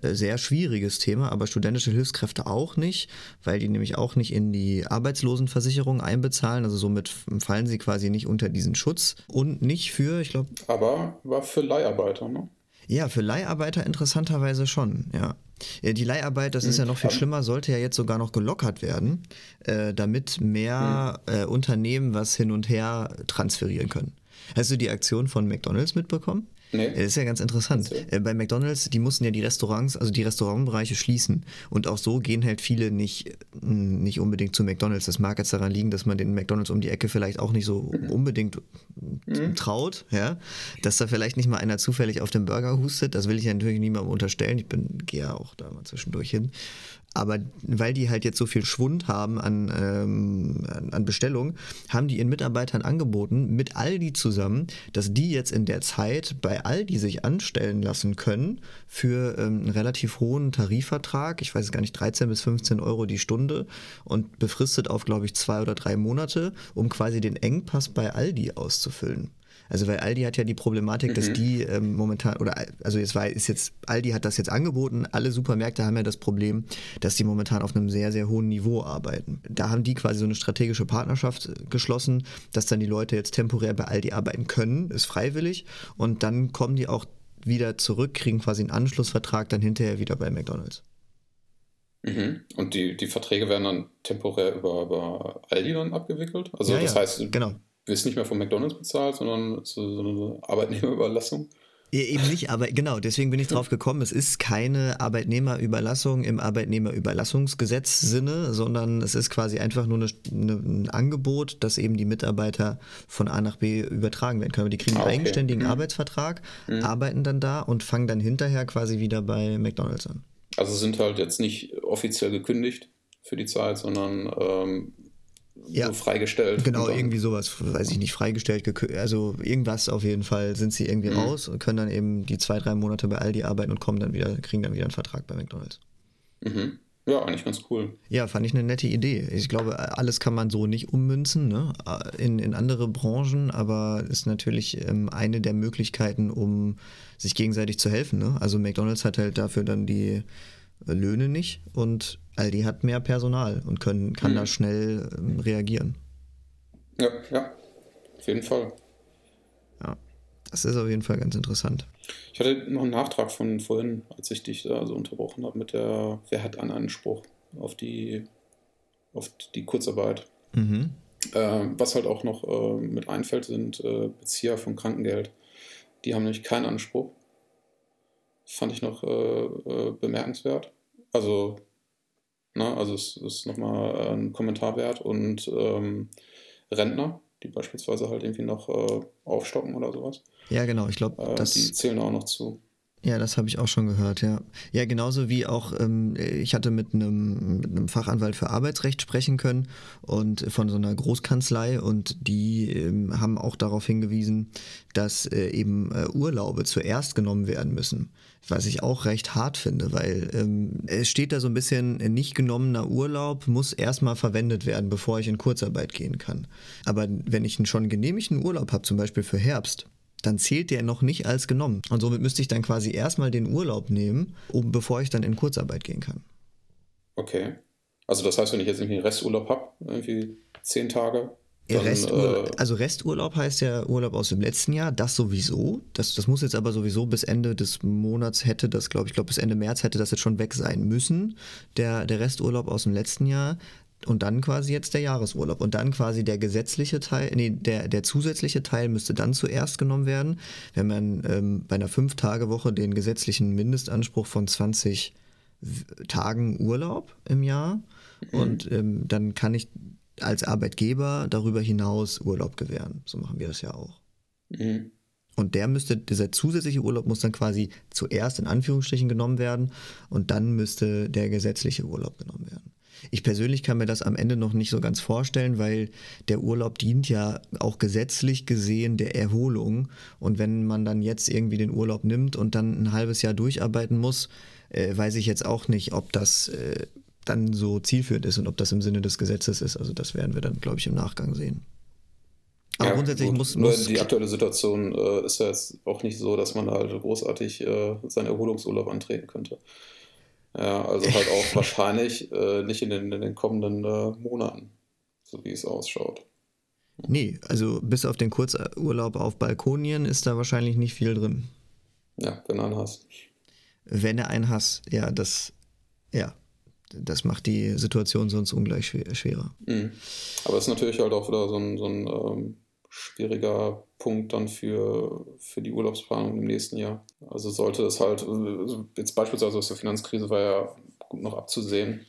sehr schwieriges Thema, aber studentische Hilfskräfte auch nicht, weil die nämlich auch nicht in die Arbeitslosenversicherung einbezahlen. Also somit fallen sie quasi nicht unter diesen Schutz und nicht für, ich glaube. Aber war für Leiharbeiter, ne? Ja, für Leiharbeiter interessanterweise schon, ja. Die Leiharbeit, das ist ja noch viel schlimmer, sollte ja jetzt sogar noch gelockert werden, äh, damit mehr äh, Unternehmen was hin und her transferieren können. Hast du die Aktion von McDonalds mitbekommen? Nee. Das ist ja ganz interessant. Äh, bei McDonalds, die mussten ja die Restaurants, also die Restaurantbereiche schließen. Und auch so gehen halt viele nicht, mm, nicht unbedingt zu McDonalds. Das mag jetzt daran liegen, dass man den McDonalds um die Ecke vielleicht auch nicht so mhm. unbedingt mhm. traut, ja. Dass da vielleicht nicht mal einer zufällig auf den Burger hustet. Das will ich ja natürlich niemandem unterstellen. Ich bin, gehe ja auch da mal zwischendurch hin. Aber weil die halt jetzt so viel Schwund haben an, ähm, an Bestellungen, haben die ihren Mitarbeitern angeboten, mit Aldi zusammen, dass die jetzt in der Zeit bei Aldi sich anstellen lassen können für ähm, einen relativ hohen Tarifvertrag, ich weiß gar nicht, 13 bis 15 Euro die Stunde und befristet auf, glaube ich, zwei oder drei Monate, um quasi den Engpass bei Aldi auszufüllen. Also weil Aldi hat ja die Problematik, mhm. dass die ähm, momentan, oder also jetzt war, ist jetzt, Aldi hat das jetzt angeboten, alle Supermärkte haben ja das Problem, dass die momentan auf einem sehr, sehr hohen Niveau arbeiten. Da haben die quasi so eine strategische Partnerschaft geschlossen, dass dann die Leute jetzt temporär bei Aldi arbeiten können, ist freiwillig und dann kommen die auch wieder zurück, kriegen quasi einen Anschlussvertrag dann hinterher wieder bei McDonalds. Mhm. Und die, die Verträge werden dann temporär über, über Aldi dann abgewickelt? Also ja, das ja, heißt, genau wirst nicht mehr von McDonalds bezahlt, sondern so, eine Arbeitnehmerüberlassung. Eben nicht, aber genau, deswegen bin ich drauf gekommen. Es ist keine Arbeitnehmerüberlassung im Arbeitnehmerüberlassungsgesetz-Sinne, sondern es ist quasi einfach nur eine, eine, ein Angebot, dass eben die Mitarbeiter von A nach B übertragen werden können. Die kriegen einen ah, okay. eigenständigen mhm. Arbeitsvertrag, mhm. arbeiten dann da und fangen dann hinterher quasi wieder bei McDonalds an. Also sind halt jetzt nicht offiziell gekündigt für die Zeit, sondern ähm, ja. so freigestellt. Genau, irgendwie sowas, weiß ich nicht, freigestellt, also irgendwas auf jeden Fall sind sie irgendwie mhm. raus und können dann eben die zwei, drei Monate bei Aldi arbeiten und kommen dann wieder, kriegen dann wieder einen Vertrag bei McDonalds. Mhm. Ja, eigentlich ganz cool. Ja, fand ich eine nette Idee. Ich glaube, alles kann man so nicht ummünzen ne? in, in andere Branchen, aber ist natürlich ähm, eine der Möglichkeiten, um sich gegenseitig zu helfen. Ne? Also McDonalds hat halt dafür dann die Löhne nicht und Aldi hat mehr Personal und können, kann mhm. da schnell ähm, reagieren. Ja, ja, auf jeden Fall. Ja, das ist auf jeden Fall ganz interessant. Ich hatte noch einen Nachtrag von vorhin, als ich dich da so unterbrochen habe mit der, wer hat einen Anspruch auf die, auf die Kurzarbeit. Mhm. Äh, was halt auch noch äh, mit einfällt, sind äh, Bezieher von Krankengeld. Die haben nämlich keinen Anspruch. Fand ich noch äh, äh, bemerkenswert. Also Ne? Also es ist nochmal äh, ein Kommentar wert und ähm, Rentner, die beispielsweise halt irgendwie noch äh, aufstocken oder sowas. Ja, genau, ich glaube, äh, die zählen auch noch zu. Ja, das habe ich auch schon gehört, ja. Ja, genauso wie auch, ähm, ich hatte mit einem, mit einem Fachanwalt für Arbeitsrecht sprechen können und von so einer Großkanzlei und die ähm, haben auch darauf hingewiesen, dass äh, eben äh, Urlaube zuerst genommen werden müssen. Was ich auch recht hart finde, weil ähm, es steht da so ein bisschen, nicht genommener Urlaub muss erstmal verwendet werden, bevor ich in Kurzarbeit gehen kann. Aber wenn ich einen schon genehmigten Urlaub habe, zum Beispiel für Herbst, dann zählt der noch nicht als genommen. Und somit müsste ich dann quasi erstmal den Urlaub nehmen, um, bevor ich dann in Kurzarbeit gehen kann. Okay. Also das heißt, wenn ich jetzt irgendwie einen Resturlaub habe, irgendwie zehn Tage. Dann, Resturlaub, äh, also Resturlaub heißt ja Urlaub aus dem letzten Jahr, das sowieso. Das, das muss jetzt aber sowieso bis Ende des Monats hätte das, glaube ich, glaube bis Ende März hätte das jetzt schon weg sein müssen. Der, der Resturlaub aus dem letzten Jahr und dann quasi jetzt der Jahresurlaub. Und dann quasi der gesetzliche Teil, nee, der, der zusätzliche Teil müsste dann zuerst genommen werden. Wenn man ähm, bei einer Fünf-Tage-Woche den gesetzlichen Mindestanspruch von 20 Tagen Urlaub im Jahr mhm. und ähm, dann kann ich als Arbeitgeber darüber hinaus Urlaub gewähren. So machen wir das ja auch. Mhm. Und der müsste, dieser zusätzliche Urlaub muss dann quasi zuerst in Anführungsstrichen genommen werden und dann müsste der gesetzliche Urlaub genommen werden. Ich persönlich kann mir das am Ende noch nicht so ganz vorstellen, weil der Urlaub dient ja auch gesetzlich gesehen der Erholung. Und wenn man dann jetzt irgendwie den Urlaub nimmt und dann ein halbes Jahr durcharbeiten muss, äh, weiß ich jetzt auch nicht, ob das äh, dann so zielführend ist und ob das im Sinne des Gesetzes ist. Also das werden wir dann, glaube ich, im Nachgang sehen. Aber ja, grundsätzlich muss, muss. Die aktuelle Situation äh, ist ja jetzt auch nicht so, dass man halt großartig äh, seinen Erholungsurlaub antreten könnte. Ja, also halt auch wahrscheinlich äh, nicht in den, in den kommenden äh, Monaten, so wie es ausschaut. Nee, also bis auf den Kurzurlaub auf Balkonien ist da wahrscheinlich nicht viel drin. Ja, wenn er einen hast. Wenn er einen hast, ja, das, ja, das macht die Situation sonst ungleich schwerer. Mhm. Aber es ist natürlich halt auch wieder so ein, so ein ähm, schwieriger Punkt dann für, für die Urlaubsplanung im nächsten Jahr. Also sollte es halt, jetzt beispielsweise aus der Finanzkrise war ja gut noch abzusehen,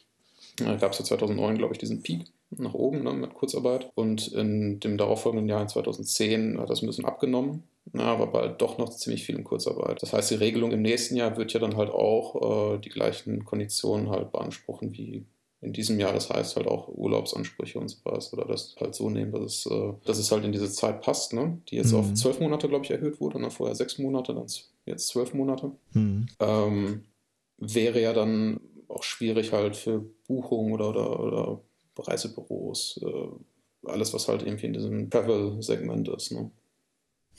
da gab es ja 2009, glaube ich, diesen Peak nach oben ne, mit Kurzarbeit. Und in dem darauffolgenden Jahr in 2010 hat das ein bisschen abgenommen. Na, aber bald doch noch ziemlich viel in Kurzarbeit. Das heißt, die Regelung im nächsten Jahr wird ja dann halt auch äh, die gleichen Konditionen halt beanspruchen wie in diesem Jahr. Das heißt halt auch Urlaubsansprüche und so was. Oder das halt so nehmen, dass es, äh, dass es halt in diese Zeit passt, ne? die jetzt mhm. auf zwölf Monate, glaube ich, erhöht wurde. Ne? Vorher sechs Monate, dann jetzt zwölf Monate. Mhm. Ähm, wäre ja dann auch schwierig halt für Buchungen oder, oder, oder Reisebüros, äh, alles, was halt irgendwie in diesem Travel-Segment ist. Ne?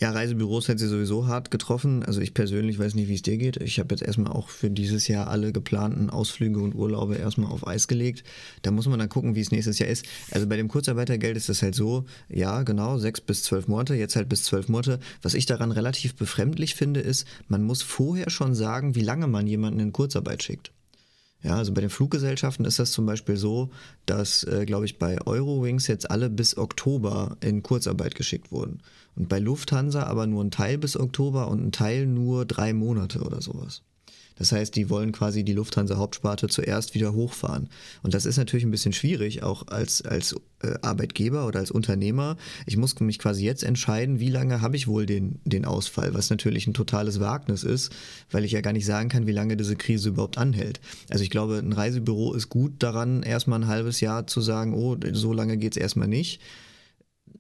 Ja, Reisebüros hätte sie sowieso hart getroffen. Also ich persönlich weiß nicht, wie es dir geht. Ich habe jetzt erstmal auch für dieses Jahr alle geplanten Ausflüge und Urlaube erstmal auf Eis gelegt. Da muss man dann gucken, wie es nächstes Jahr ist. Also bei dem Kurzarbeitergeld ist das halt so, ja, genau, sechs bis zwölf Monate, jetzt halt bis zwölf Monate. Was ich daran relativ befremdlich finde, ist, man muss vorher schon sagen, wie lange man jemanden in Kurzarbeit schickt. Ja, also bei den Fluggesellschaften ist das zum Beispiel so, dass, äh, glaube ich, bei Eurowings jetzt alle bis Oktober in Kurzarbeit geschickt wurden. Und bei Lufthansa aber nur ein Teil bis Oktober und ein Teil nur drei Monate oder sowas. Das heißt, die wollen quasi die Lufthansa-Hauptsparte zuerst wieder hochfahren. Und das ist natürlich ein bisschen schwierig, auch als, als äh, Arbeitgeber oder als Unternehmer. Ich muss mich quasi jetzt entscheiden, wie lange habe ich wohl den, den Ausfall, was natürlich ein totales Wagnis ist, weil ich ja gar nicht sagen kann, wie lange diese Krise überhaupt anhält. Also ich glaube, ein Reisebüro ist gut daran, erstmal ein halbes Jahr zu sagen, oh, so lange geht es erstmal nicht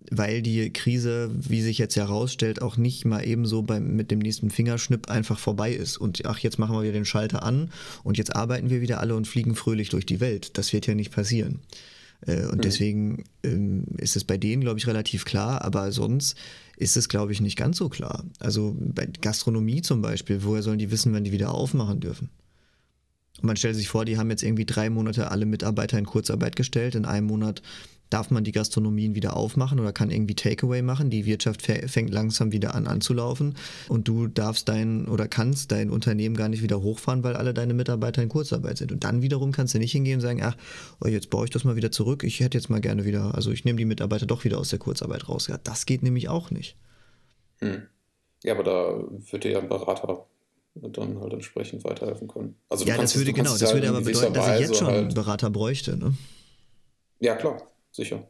weil die Krise, wie sich jetzt herausstellt, auch nicht mal ebenso beim, mit dem nächsten Fingerschnipp einfach vorbei ist. Und ach, jetzt machen wir wieder den Schalter an und jetzt arbeiten wir wieder alle und fliegen fröhlich durch die Welt. Das wird ja nicht passieren. Äh, und mhm. deswegen ähm, ist es bei denen, glaube ich, relativ klar, aber sonst ist es, glaube ich, nicht ganz so klar. Also bei Gastronomie zum Beispiel, woher sollen die wissen, wann die wieder aufmachen dürfen? Und man stellt sich vor, die haben jetzt irgendwie drei Monate alle Mitarbeiter in Kurzarbeit gestellt. In einem Monat darf man die Gastronomien wieder aufmachen oder kann irgendwie Takeaway machen. Die Wirtschaft fängt langsam wieder an anzulaufen und du darfst dein oder kannst dein Unternehmen gar nicht wieder hochfahren, weil alle deine Mitarbeiter in Kurzarbeit sind. Und dann wiederum kannst du nicht hingehen und sagen, ach, oh, jetzt baue ich das mal wieder zurück. Ich hätte jetzt mal gerne wieder, also ich nehme die Mitarbeiter doch wieder aus der Kurzarbeit raus. Ja, das geht nämlich auch nicht. Hm. Ja, aber da wird dir ja ein Berater dann halt entsprechend weiterhelfen können. Also ja, das würde genau, das würde aber bedeuten, dass ich jetzt schon einen halt Berater bräuchte, ne? Ja, klar sicher.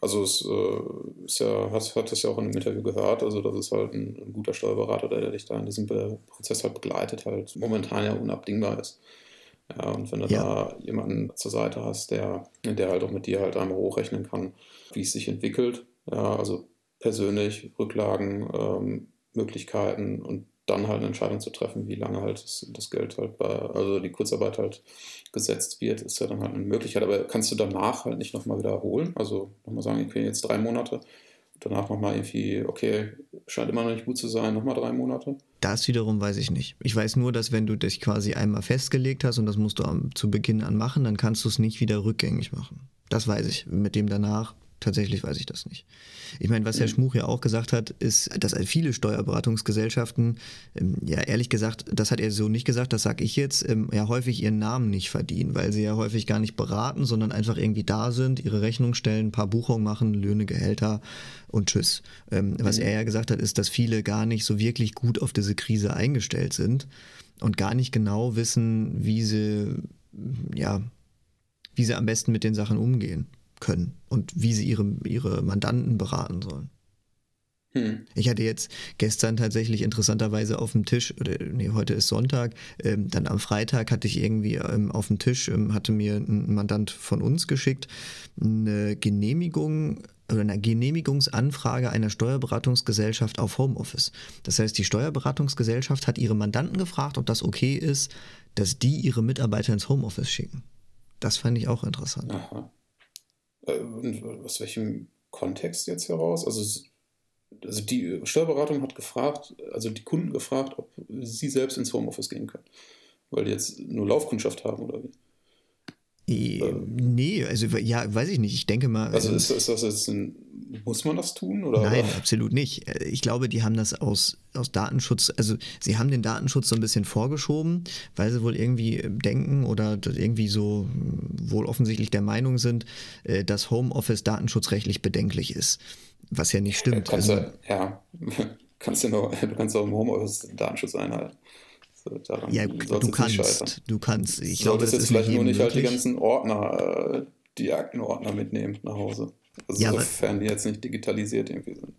Also es äh, ist ja, hast, hat das ja auch in einem Interview gehört, also das ist halt ein, ein guter Steuerberater, der, der dich da in diesem Be Prozess halt begleitet, halt momentan ja unabdingbar ist. Ja, und wenn du ja. da jemanden zur Seite hast, der, der halt auch mit dir halt einmal hochrechnen kann, wie es sich entwickelt, ja, also persönlich, Rücklagen, ähm, Möglichkeiten und dann halt eine Entscheidung zu treffen, wie lange halt das, das, Geld halt bei, also die Kurzarbeit halt gesetzt wird, ist ja dann halt eine Möglichkeit. Aber kannst du danach halt nicht nochmal wiederholen? Also nochmal sagen, ich bin jetzt drei Monate, danach nochmal irgendwie, okay, scheint immer noch nicht gut zu sein, nochmal drei Monate? Das wiederum weiß ich nicht. Ich weiß nur, dass wenn du dich quasi einmal festgelegt hast und das musst du am, zu Beginn an machen, dann kannst du es nicht wieder rückgängig machen. Das weiß ich. Mit dem danach tatsächlich weiß ich das nicht. Ich meine, was Herr mhm. Schmuch ja auch gesagt hat, ist, dass viele Steuerberatungsgesellschaften, ähm, ja ehrlich gesagt, das hat er so nicht gesagt, das sage ich jetzt, ähm, ja häufig ihren Namen nicht verdienen, weil sie ja häufig gar nicht beraten, sondern einfach irgendwie da sind, ihre Rechnung stellen, ein paar Buchungen machen, Löhne, Gehälter und tschüss. Ähm, was mhm. er ja gesagt hat, ist, dass viele gar nicht so wirklich gut auf diese Krise eingestellt sind und gar nicht genau wissen, wie sie, ja, wie sie am besten mit den Sachen umgehen können und wie sie ihre, ihre Mandanten beraten sollen. Hm. Ich hatte jetzt gestern tatsächlich interessanterweise auf dem Tisch, oder nee, heute ist Sonntag, ähm, dann am Freitag hatte ich irgendwie ähm, auf dem Tisch, ähm, hatte mir ein Mandant von uns geschickt, eine Genehmigung oder eine Genehmigungsanfrage einer Steuerberatungsgesellschaft auf Homeoffice. Das heißt, die Steuerberatungsgesellschaft hat ihre Mandanten gefragt, ob das okay ist, dass die ihre Mitarbeiter ins Homeoffice schicken. Das fand ich auch interessant. Aha. Äh, aus welchem Kontext jetzt heraus? Also, also die Steuerberatung hat gefragt, also die Kunden gefragt, ob sie selbst ins Homeoffice gehen können. Weil die jetzt nur Laufkundschaft haben oder wie? Nee, also ja, weiß ich nicht. Ich denke mal. Also ist, ist das jetzt ein, muss man das tun? Oder? Nein, absolut nicht. Ich glaube, die haben das aus, aus Datenschutz, also sie haben den Datenschutz so ein bisschen vorgeschoben, weil sie wohl irgendwie denken oder irgendwie so wohl offensichtlich der Meinung sind, äh, dass Homeoffice datenschutzrechtlich bedenklich ist. Was ja nicht stimmt. Kannst also, du, ja, kannst du, nur, du kannst auch im Homeoffice Datenschutz einhalten. Daran ja, du kannst, du kannst. Ich glaube, das ist vielleicht nur nicht halt die ganzen Ordner, äh, die Aktenordner mitnehmen nach Hause. Also ja, sofern die jetzt nicht digitalisiert irgendwie sind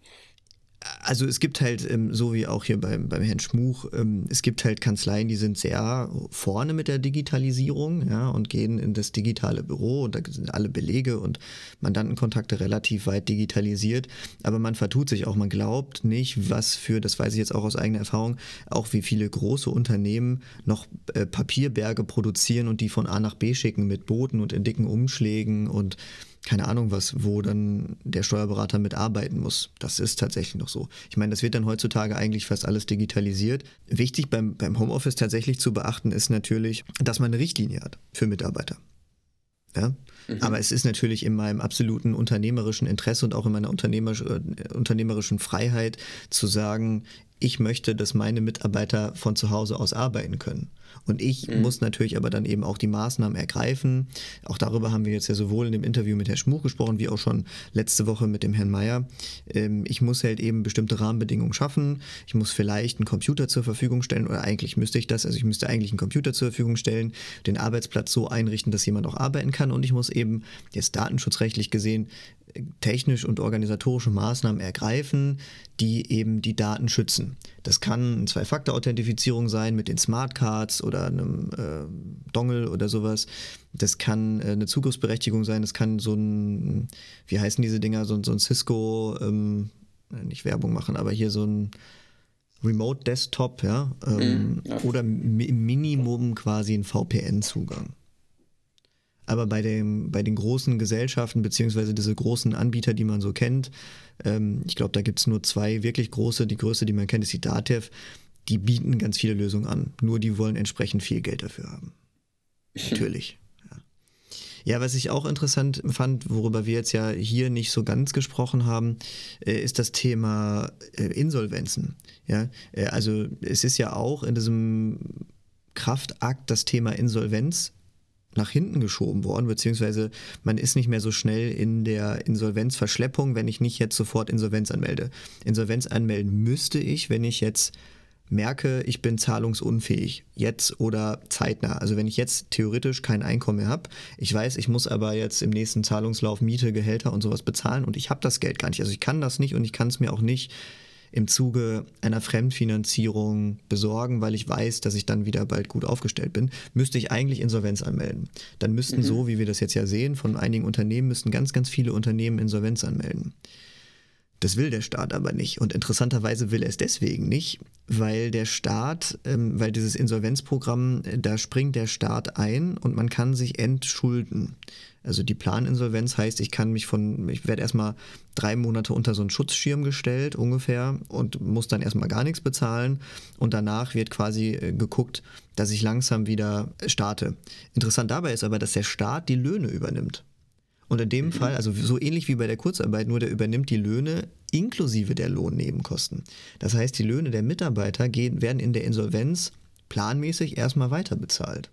also es gibt halt, ähm, so wie auch hier beim, beim Herrn Schmuch, ähm, es gibt halt Kanzleien, die sind sehr vorne mit der Digitalisierung ja, und gehen in das digitale Büro und da sind alle Belege und Mandantenkontakte relativ weit digitalisiert. Aber man vertut sich auch, man glaubt nicht, was für, das weiß ich jetzt auch aus eigener Erfahrung, auch wie viele große Unternehmen noch äh, Papierberge produzieren und die von A nach B schicken mit Booten und in dicken Umschlägen und keine Ahnung was, wo dann der Steuerberater mitarbeiten muss. Das ist tatsächlich noch so. Ich meine, das wird dann heutzutage eigentlich fast alles digitalisiert. Wichtig beim, beim Homeoffice tatsächlich zu beachten ist natürlich, dass man eine Richtlinie hat für Mitarbeiter. Ja? Mhm. Aber es ist natürlich in meinem absoluten unternehmerischen Interesse und auch in meiner unternehmerisch, äh, unternehmerischen Freiheit zu sagen, ich möchte, dass meine Mitarbeiter von zu Hause aus arbeiten können. Und ich mhm. muss natürlich aber dann eben auch die Maßnahmen ergreifen. Auch darüber haben wir jetzt ja sowohl in dem Interview mit Herrn Schmuch gesprochen, wie auch schon letzte Woche mit dem Herrn Mayer. Ähm, ich muss halt eben bestimmte Rahmenbedingungen schaffen. Ich muss vielleicht einen Computer zur Verfügung stellen oder eigentlich müsste ich das. Also ich müsste eigentlich einen Computer zur Verfügung stellen, den Arbeitsplatz so einrichten, dass jemand auch arbeiten kann. Und ich muss eben jetzt datenschutzrechtlich gesehen technisch und organisatorische Maßnahmen ergreifen, die eben die Daten schützen. Das kann eine Zwei-Faktor-Authentifizierung sein mit den Smartcards oder einem äh, Dongle oder sowas. Das kann äh, eine Zugriffsberechtigung sein. Das kann so ein, wie heißen diese Dinger, so, so ein Cisco, ähm, nicht Werbung machen, aber hier so ein Remote Desktop, ja, ähm, mhm, ja. oder im Minimum quasi ein VPN-Zugang. Aber bei, dem, bei den großen Gesellschaften, beziehungsweise diese großen Anbieter, die man so kennt, ähm, ich glaube, da gibt es nur zwei wirklich große. Die größte, die man kennt, ist die Datev. Die bieten ganz viele Lösungen an. Nur die wollen entsprechend viel Geld dafür haben. Natürlich. Ja. ja, was ich auch interessant fand, worüber wir jetzt ja hier nicht so ganz gesprochen haben, äh, ist das Thema äh, Insolvenzen. Ja, äh, also es ist ja auch in diesem Kraftakt das Thema Insolvenz nach hinten geschoben worden, beziehungsweise man ist nicht mehr so schnell in der Insolvenzverschleppung, wenn ich nicht jetzt sofort Insolvenz anmelde. Insolvenz anmelden müsste ich, wenn ich jetzt merke, ich bin zahlungsunfähig, jetzt oder zeitnah. Also wenn ich jetzt theoretisch kein Einkommen mehr habe, ich weiß, ich muss aber jetzt im nächsten Zahlungslauf Miete, Gehälter und sowas bezahlen und ich habe das Geld gar nicht. Also ich kann das nicht und ich kann es mir auch nicht im Zuge einer Fremdfinanzierung besorgen, weil ich weiß, dass ich dann wieder bald gut aufgestellt bin, müsste ich eigentlich Insolvenz anmelden. Dann müssten mhm. so, wie wir das jetzt ja sehen, von einigen Unternehmen müssten ganz, ganz viele Unternehmen Insolvenz anmelden. Das will der Staat aber nicht. Und interessanterweise will er es deswegen nicht, weil der Staat, ähm, weil dieses Insolvenzprogramm, äh, da springt der Staat ein und man kann sich entschulden. Also die Planinsolvenz heißt, ich kann mich von, ich werde erstmal drei Monate unter so einen Schutzschirm gestellt ungefähr und muss dann erstmal gar nichts bezahlen und danach wird quasi äh, geguckt, dass ich langsam wieder starte. Interessant dabei ist aber, dass der Staat die Löhne übernimmt. Und in dem mhm. Fall, also so ähnlich wie bei der Kurzarbeit, nur der übernimmt die Löhne inklusive der Lohnnebenkosten. Das heißt, die Löhne der Mitarbeiter gehen, werden in der Insolvenz planmäßig erstmal weiter bezahlt.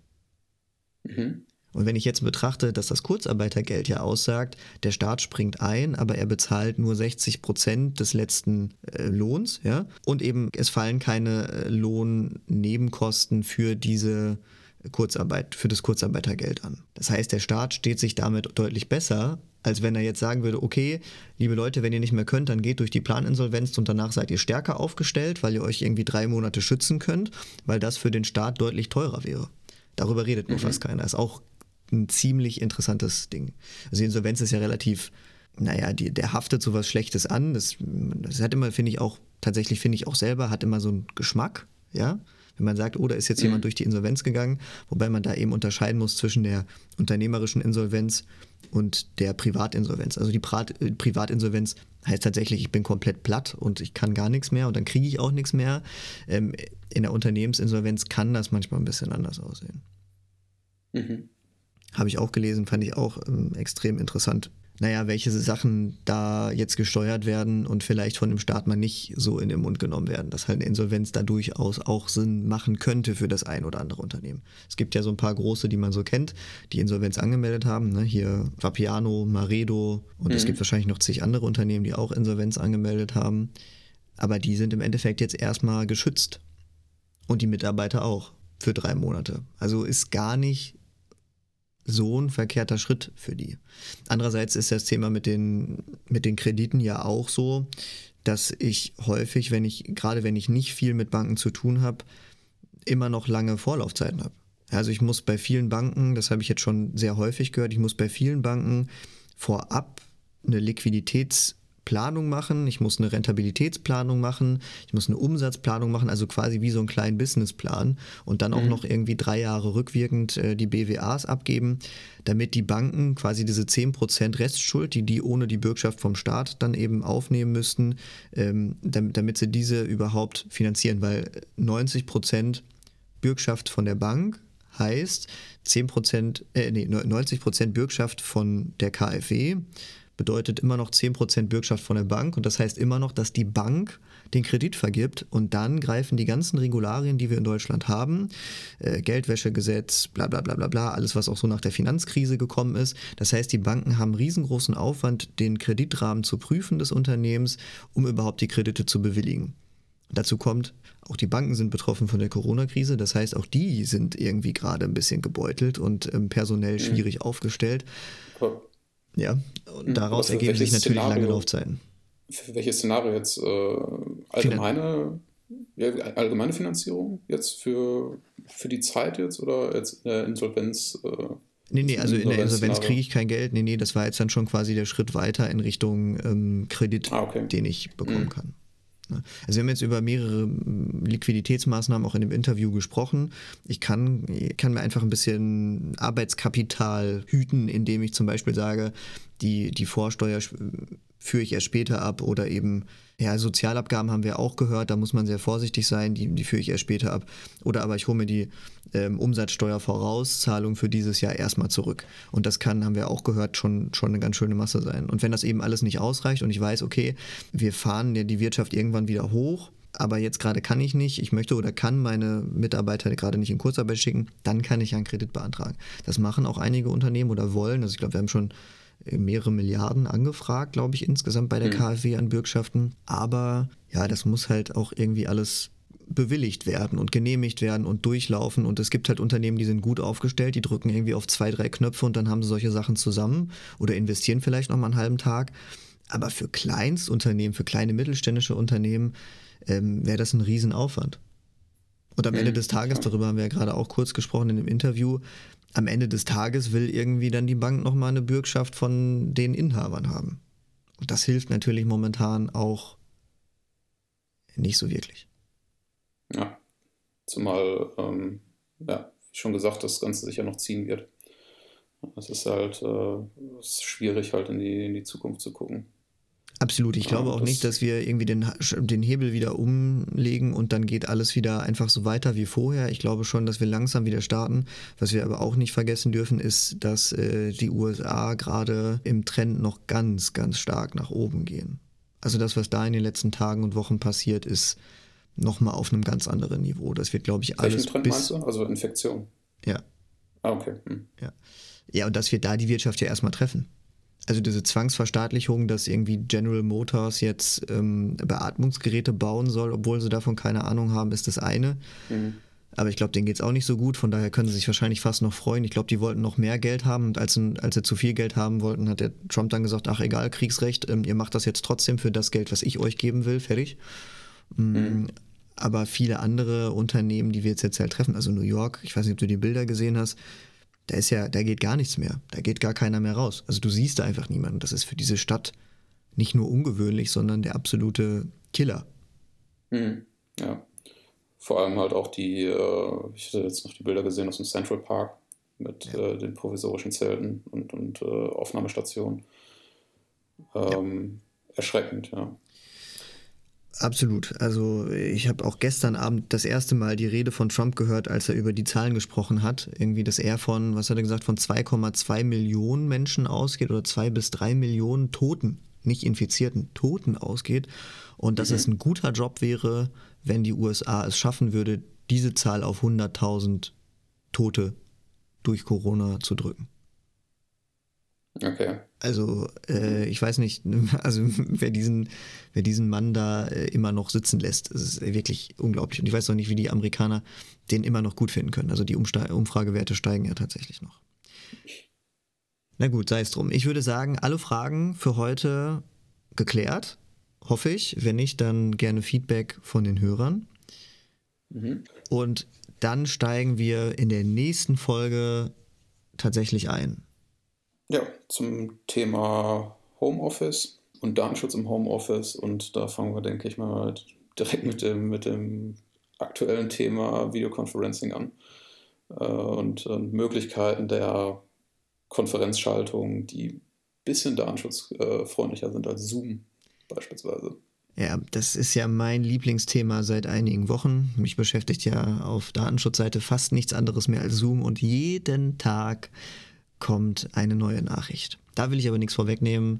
Mhm. Und wenn ich jetzt betrachte, dass das Kurzarbeitergeld ja aussagt, der Staat springt ein, aber er bezahlt nur 60 Prozent des letzten äh, Lohns, ja, und eben es fallen keine äh, Lohnnebenkosten für diese Kurzarbeit, für das Kurzarbeitergeld an. Das heißt, der Staat steht sich damit deutlich besser, als wenn er jetzt sagen würde, okay, liebe Leute, wenn ihr nicht mehr könnt, dann geht durch die Planinsolvenz und danach seid ihr stärker aufgestellt, weil ihr euch irgendwie drei Monate schützen könnt, weil das für den Staat deutlich teurer wäre. Darüber redet nur mhm. fast keiner. Ist auch ein ziemlich interessantes Ding. Also die Insolvenz ist ja relativ, naja, die, der haftet sowas Schlechtes an. Das, das hat immer, finde ich auch, tatsächlich finde ich auch selber, hat immer so einen Geschmack, ja. Wenn man sagt, oh, da ist jetzt mhm. jemand durch die Insolvenz gegangen, wobei man da eben unterscheiden muss zwischen der unternehmerischen Insolvenz und der Privatinsolvenz. Also die Privatinsolvenz heißt tatsächlich, ich bin komplett platt und ich kann gar nichts mehr und dann kriege ich auch nichts mehr. Ähm, in der Unternehmensinsolvenz kann das manchmal ein bisschen anders aussehen. Mhm. Habe ich auch gelesen, fand ich auch ähm, extrem interessant naja, welche Sachen da jetzt gesteuert werden und vielleicht von dem Staat mal nicht so in den Mund genommen werden, dass halt eine Insolvenz da durchaus auch Sinn machen könnte für das ein oder andere Unternehmen. Es gibt ja so ein paar große, die man so kennt, die Insolvenz angemeldet haben. Ne? Hier Vapiano, Maredo und mhm. es gibt wahrscheinlich noch zig andere Unternehmen, die auch Insolvenz angemeldet haben. Aber die sind im Endeffekt jetzt erstmal geschützt. Und die Mitarbeiter auch für drei Monate. Also ist gar nicht so ein verkehrter Schritt für die. Andererseits ist das Thema mit den, mit den Krediten ja auch so, dass ich häufig, wenn ich, gerade wenn ich nicht viel mit Banken zu tun habe, immer noch lange Vorlaufzeiten habe. Also ich muss bei vielen Banken, das habe ich jetzt schon sehr häufig gehört, ich muss bei vielen Banken vorab eine Liquiditäts- Planung machen, ich muss eine Rentabilitätsplanung machen, ich muss eine Umsatzplanung machen, also quasi wie so einen kleinen Businessplan und dann auch mhm. noch irgendwie drei Jahre rückwirkend äh, die BWAs abgeben, damit die Banken quasi diese 10% Restschuld, die die ohne die Bürgschaft vom Staat dann eben aufnehmen müssten, ähm, damit, damit sie diese überhaupt finanzieren, weil 90% Bürgschaft von der Bank heißt 10%, äh, nee, 90% Bürgschaft von der KfW bedeutet immer noch 10% Bürgschaft von der Bank und das heißt immer noch, dass die Bank den Kredit vergibt und dann greifen die ganzen Regularien, die wir in Deutschland haben, äh, Geldwäschegesetz, bla bla bla bla bla, alles was auch so nach der Finanzkrise gekommen ist. Das heißt, die Banken haben riesengroßen Aufwand, den Kreditrahmen zu prüfen des Unternehmens, um überhaupt die Kredite zu bewilligen. Dazu kommt, auch die Banken sind betroffen von der Corona-Krise. Das heißt, auch die sind irgendwie gerade ein bisschen gebeutelt und ähm, personell mhm. schwierig mhm. aufgestellt. Ja, und hm, daraus ergeben sich natürlich Szenario, lange Laufzeiten. Für welches Szenario jetzt äh, allgemeine, ja, allgemeine Finanzierung jetzt für, für die Zeit jetzt oder jetzt in der Insolvenz? Äh, nee, nee, also in der Insolvenz kriege ich kein Geld. Nee, nee, das war jetzt dann schon quasi der Schritt weiter in Richtung ähm, Kredit, ah, okay. den ich bekommen mhm. kann. Ne? Also wir haben jetzt über mehrere hm, Liquiditätsmaßnahmen auch in dem Interview gesprochen. Ich kann, kann mir einfach ein bisschen Arbeitskapital hüten, indem ich zum Beispiel sage, die, die Vorsteuer führe ich erst später ab oder eben, ja, Sozialabgaben haben wir auch gehört, da muss man sehr vorsichtig sein, die, die führe ich erst später ab. Oder aber ich hole mir die ähm, Umsatzsteuervorauszahlung für dieses Jahr erstmal zurück. Und das kann, haben wir auch gehört, schon, schon eine ganz schöne Masse sein. Und wenn das eben alles nicht ausreicht und ich weiß, okay, wir fahren ja die Wirtschaft irgendwann wieder hoch, aber jetzt gerade kann ich nicht, ich möchte oder kann meine Mitarbeiter gerade nicht in Kurzarbeit schicken, dann kann ich einen Kredit beantragen. Das machen auch einige Unternehmen oder wollen. Also ich glaube, wir haben schon mehrere Milliarden angefragt, glaube ich, insgesamt bei der mhm. KfW an Bürgschaften. Aber ja, das muss halt auch irgendwie alles bewilligt werden und genehmigt werden und durchlaufen. Und es gibt halt Unternehmen, die sind gut aufgestellt, die drücken irgendwie auf zwei, drei Knöpfe und dann haben sie solche Sachen zusammen oder investieren vielleicht noch mal einen halben Tag. Aber für Kleinstunternehmen, für kleine mittelständische Unternehmen ähm, wäre das ein Riesenaufwand. Und am Ende mhm. des Tages, darüber haben wir ja gerade auch kurz gesprochen in dem Interview, am Ende des Tages will irgendwie dann die Bank nochmal eine Bürgschaft von den Inhabern haben. Und das hilft natürlich momentan auch nicht so wirklich. Ja, zumal, ähm, ja, schon gesagt, das Ganze sich ja noch ziehen wird. Es ist halt äh, ist schwierig, halt in die, in die Zukunft zu gucken. Absolut. Ich glaube auch nicht, dass wir irgendwie den, den Hebel wieder umlegen und dann geht alles wieder einfach so weiter wie vorher. Ich glaube schon, dass wir langsam wieder starten. Was wir aber auch nicht vergessen dürfen, ist, dass äh, die USA gerade im Trend noch ganz, ganz stark nach oben gehen. Also das, was da in den letzten Tagen und Wochen passiert, ist nochmal auf einem ganz anderen Niveau. Das wird, glaube ich, alles. Welchen Trend bis, meinst du? Also Infektion? Ja. Ah, okay. Hm. Ja. ja, und das wird da die Wirtschaft ja erstmal treffen also diese Zwangsverstaatlichung, dass irgendwie General Motors jetzt ähm, Beatmungsgeräte bauen soll, obwohl sie davon keine Ahnung haben, ist das eine. Mhm. Aber ich glaube, denen geht es auch nicht so gut, von daher können sie sich wahrscheinlich fast noch freuen. Ich glaube, die wollten noch mehr Geld haben und als, als sie zu viel Geld haben wollten, hat der Trump dann gesagt, ach egal, Kriegsrecht, ähm, ihr macht das jetzt trotzdem für das Geld, was ich euch geben will, fertig. Mm, mhm. Aber viele andere Unternehmen, die wir jetzt, jetzt halt treffen, also New York, ich weiß nicht, ob du die Bilder gesehen hast, da ist ja, da geht gar nichts mehr. Da geht gar keiner mehr raus. Also du siehst da einfach niemanden. Das ist für diese Stadt nicht nur ungewöhnlich, sondern der absolute Killer. Mhm. Ja. Vor allem halt auch die, äh, ich hatte jetzt noch die Bilder gesehen aus dem Central Park mit ja. äh, den provisorischen Zelten und, und äh, Aufnahmestationen. Ähm, ja. Erschreckend, ja. Absolut. Also ich habe auch gestern Abend das erste Mal die Rede von Trump gehört, als er über die Zahlen gesprochen hat. Irgendwie, dass er von, was hat er gesagt, von 2,2 Millionen Menschen ausgeht oder 2 bis 3 Millionen Toten, nicht Infizierten, Toten ausgeht. Und dass mhm. es ein guter Job wäre, wenn die USA es schaffen würde, diese Zahl auf 100.000 Tote durch Corona zu drücken. Okay. Also äh, ich weiß nicht, also wer diesen, wer diesen Mann da äh, immer noch sitzen lässt, das ist wirklich unglaublich. Und ich weiß auch nicht, wie die Amerikaner den immer noch gut finden können. Also die Umste Umfragewerte steigen ja tatsächlich noch. Na gut, sei es drum. Ich würde sagen, alle Fragen für heute geklärt, hoffe ich. Wenn nicht, dann gerne Feedback von den Hörern. Mhm. Und dann steigen wir in der nächsten Folge tatsächlich ein. Ja, zum Thema Homeoffice und Datenschutz im Homeoffice. Und da fangen wir, denke ich mal, direkt mit dem, mit dem aktuellen Thema Videoconferencing an. Äh, und, und, Möglichkeiten der Konferenzschaltung, die ein bisschen datenschutzfreundlicher sind als Zoom beispielsweise. Ja, das ist ja mein Lieblingsthema seit einigen Wochen. Mich beschäftigt ja auf Datenschutzseite fast nichts anderes mehr als Zoom und jeden Tag kommt eine neue Nachricht. Da will ich aber nichts vorwegnehmen.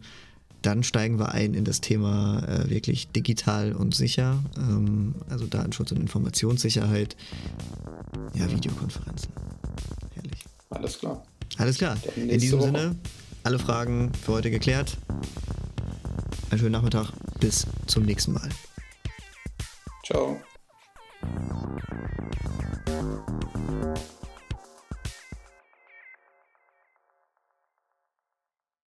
Dann steigen wir ein in das Thema äh, wirklich digital und sicher, ähm, also Datenschutz und Informationssicherheit. Ja, Videokonferenzen. Herrlich. Alles klar. Alles klar. In diesem Woche. Sinne, alle Fragen für heute geklärt. Einen schönen Nachmittag. Bis zum nächsten Mal. Ciao.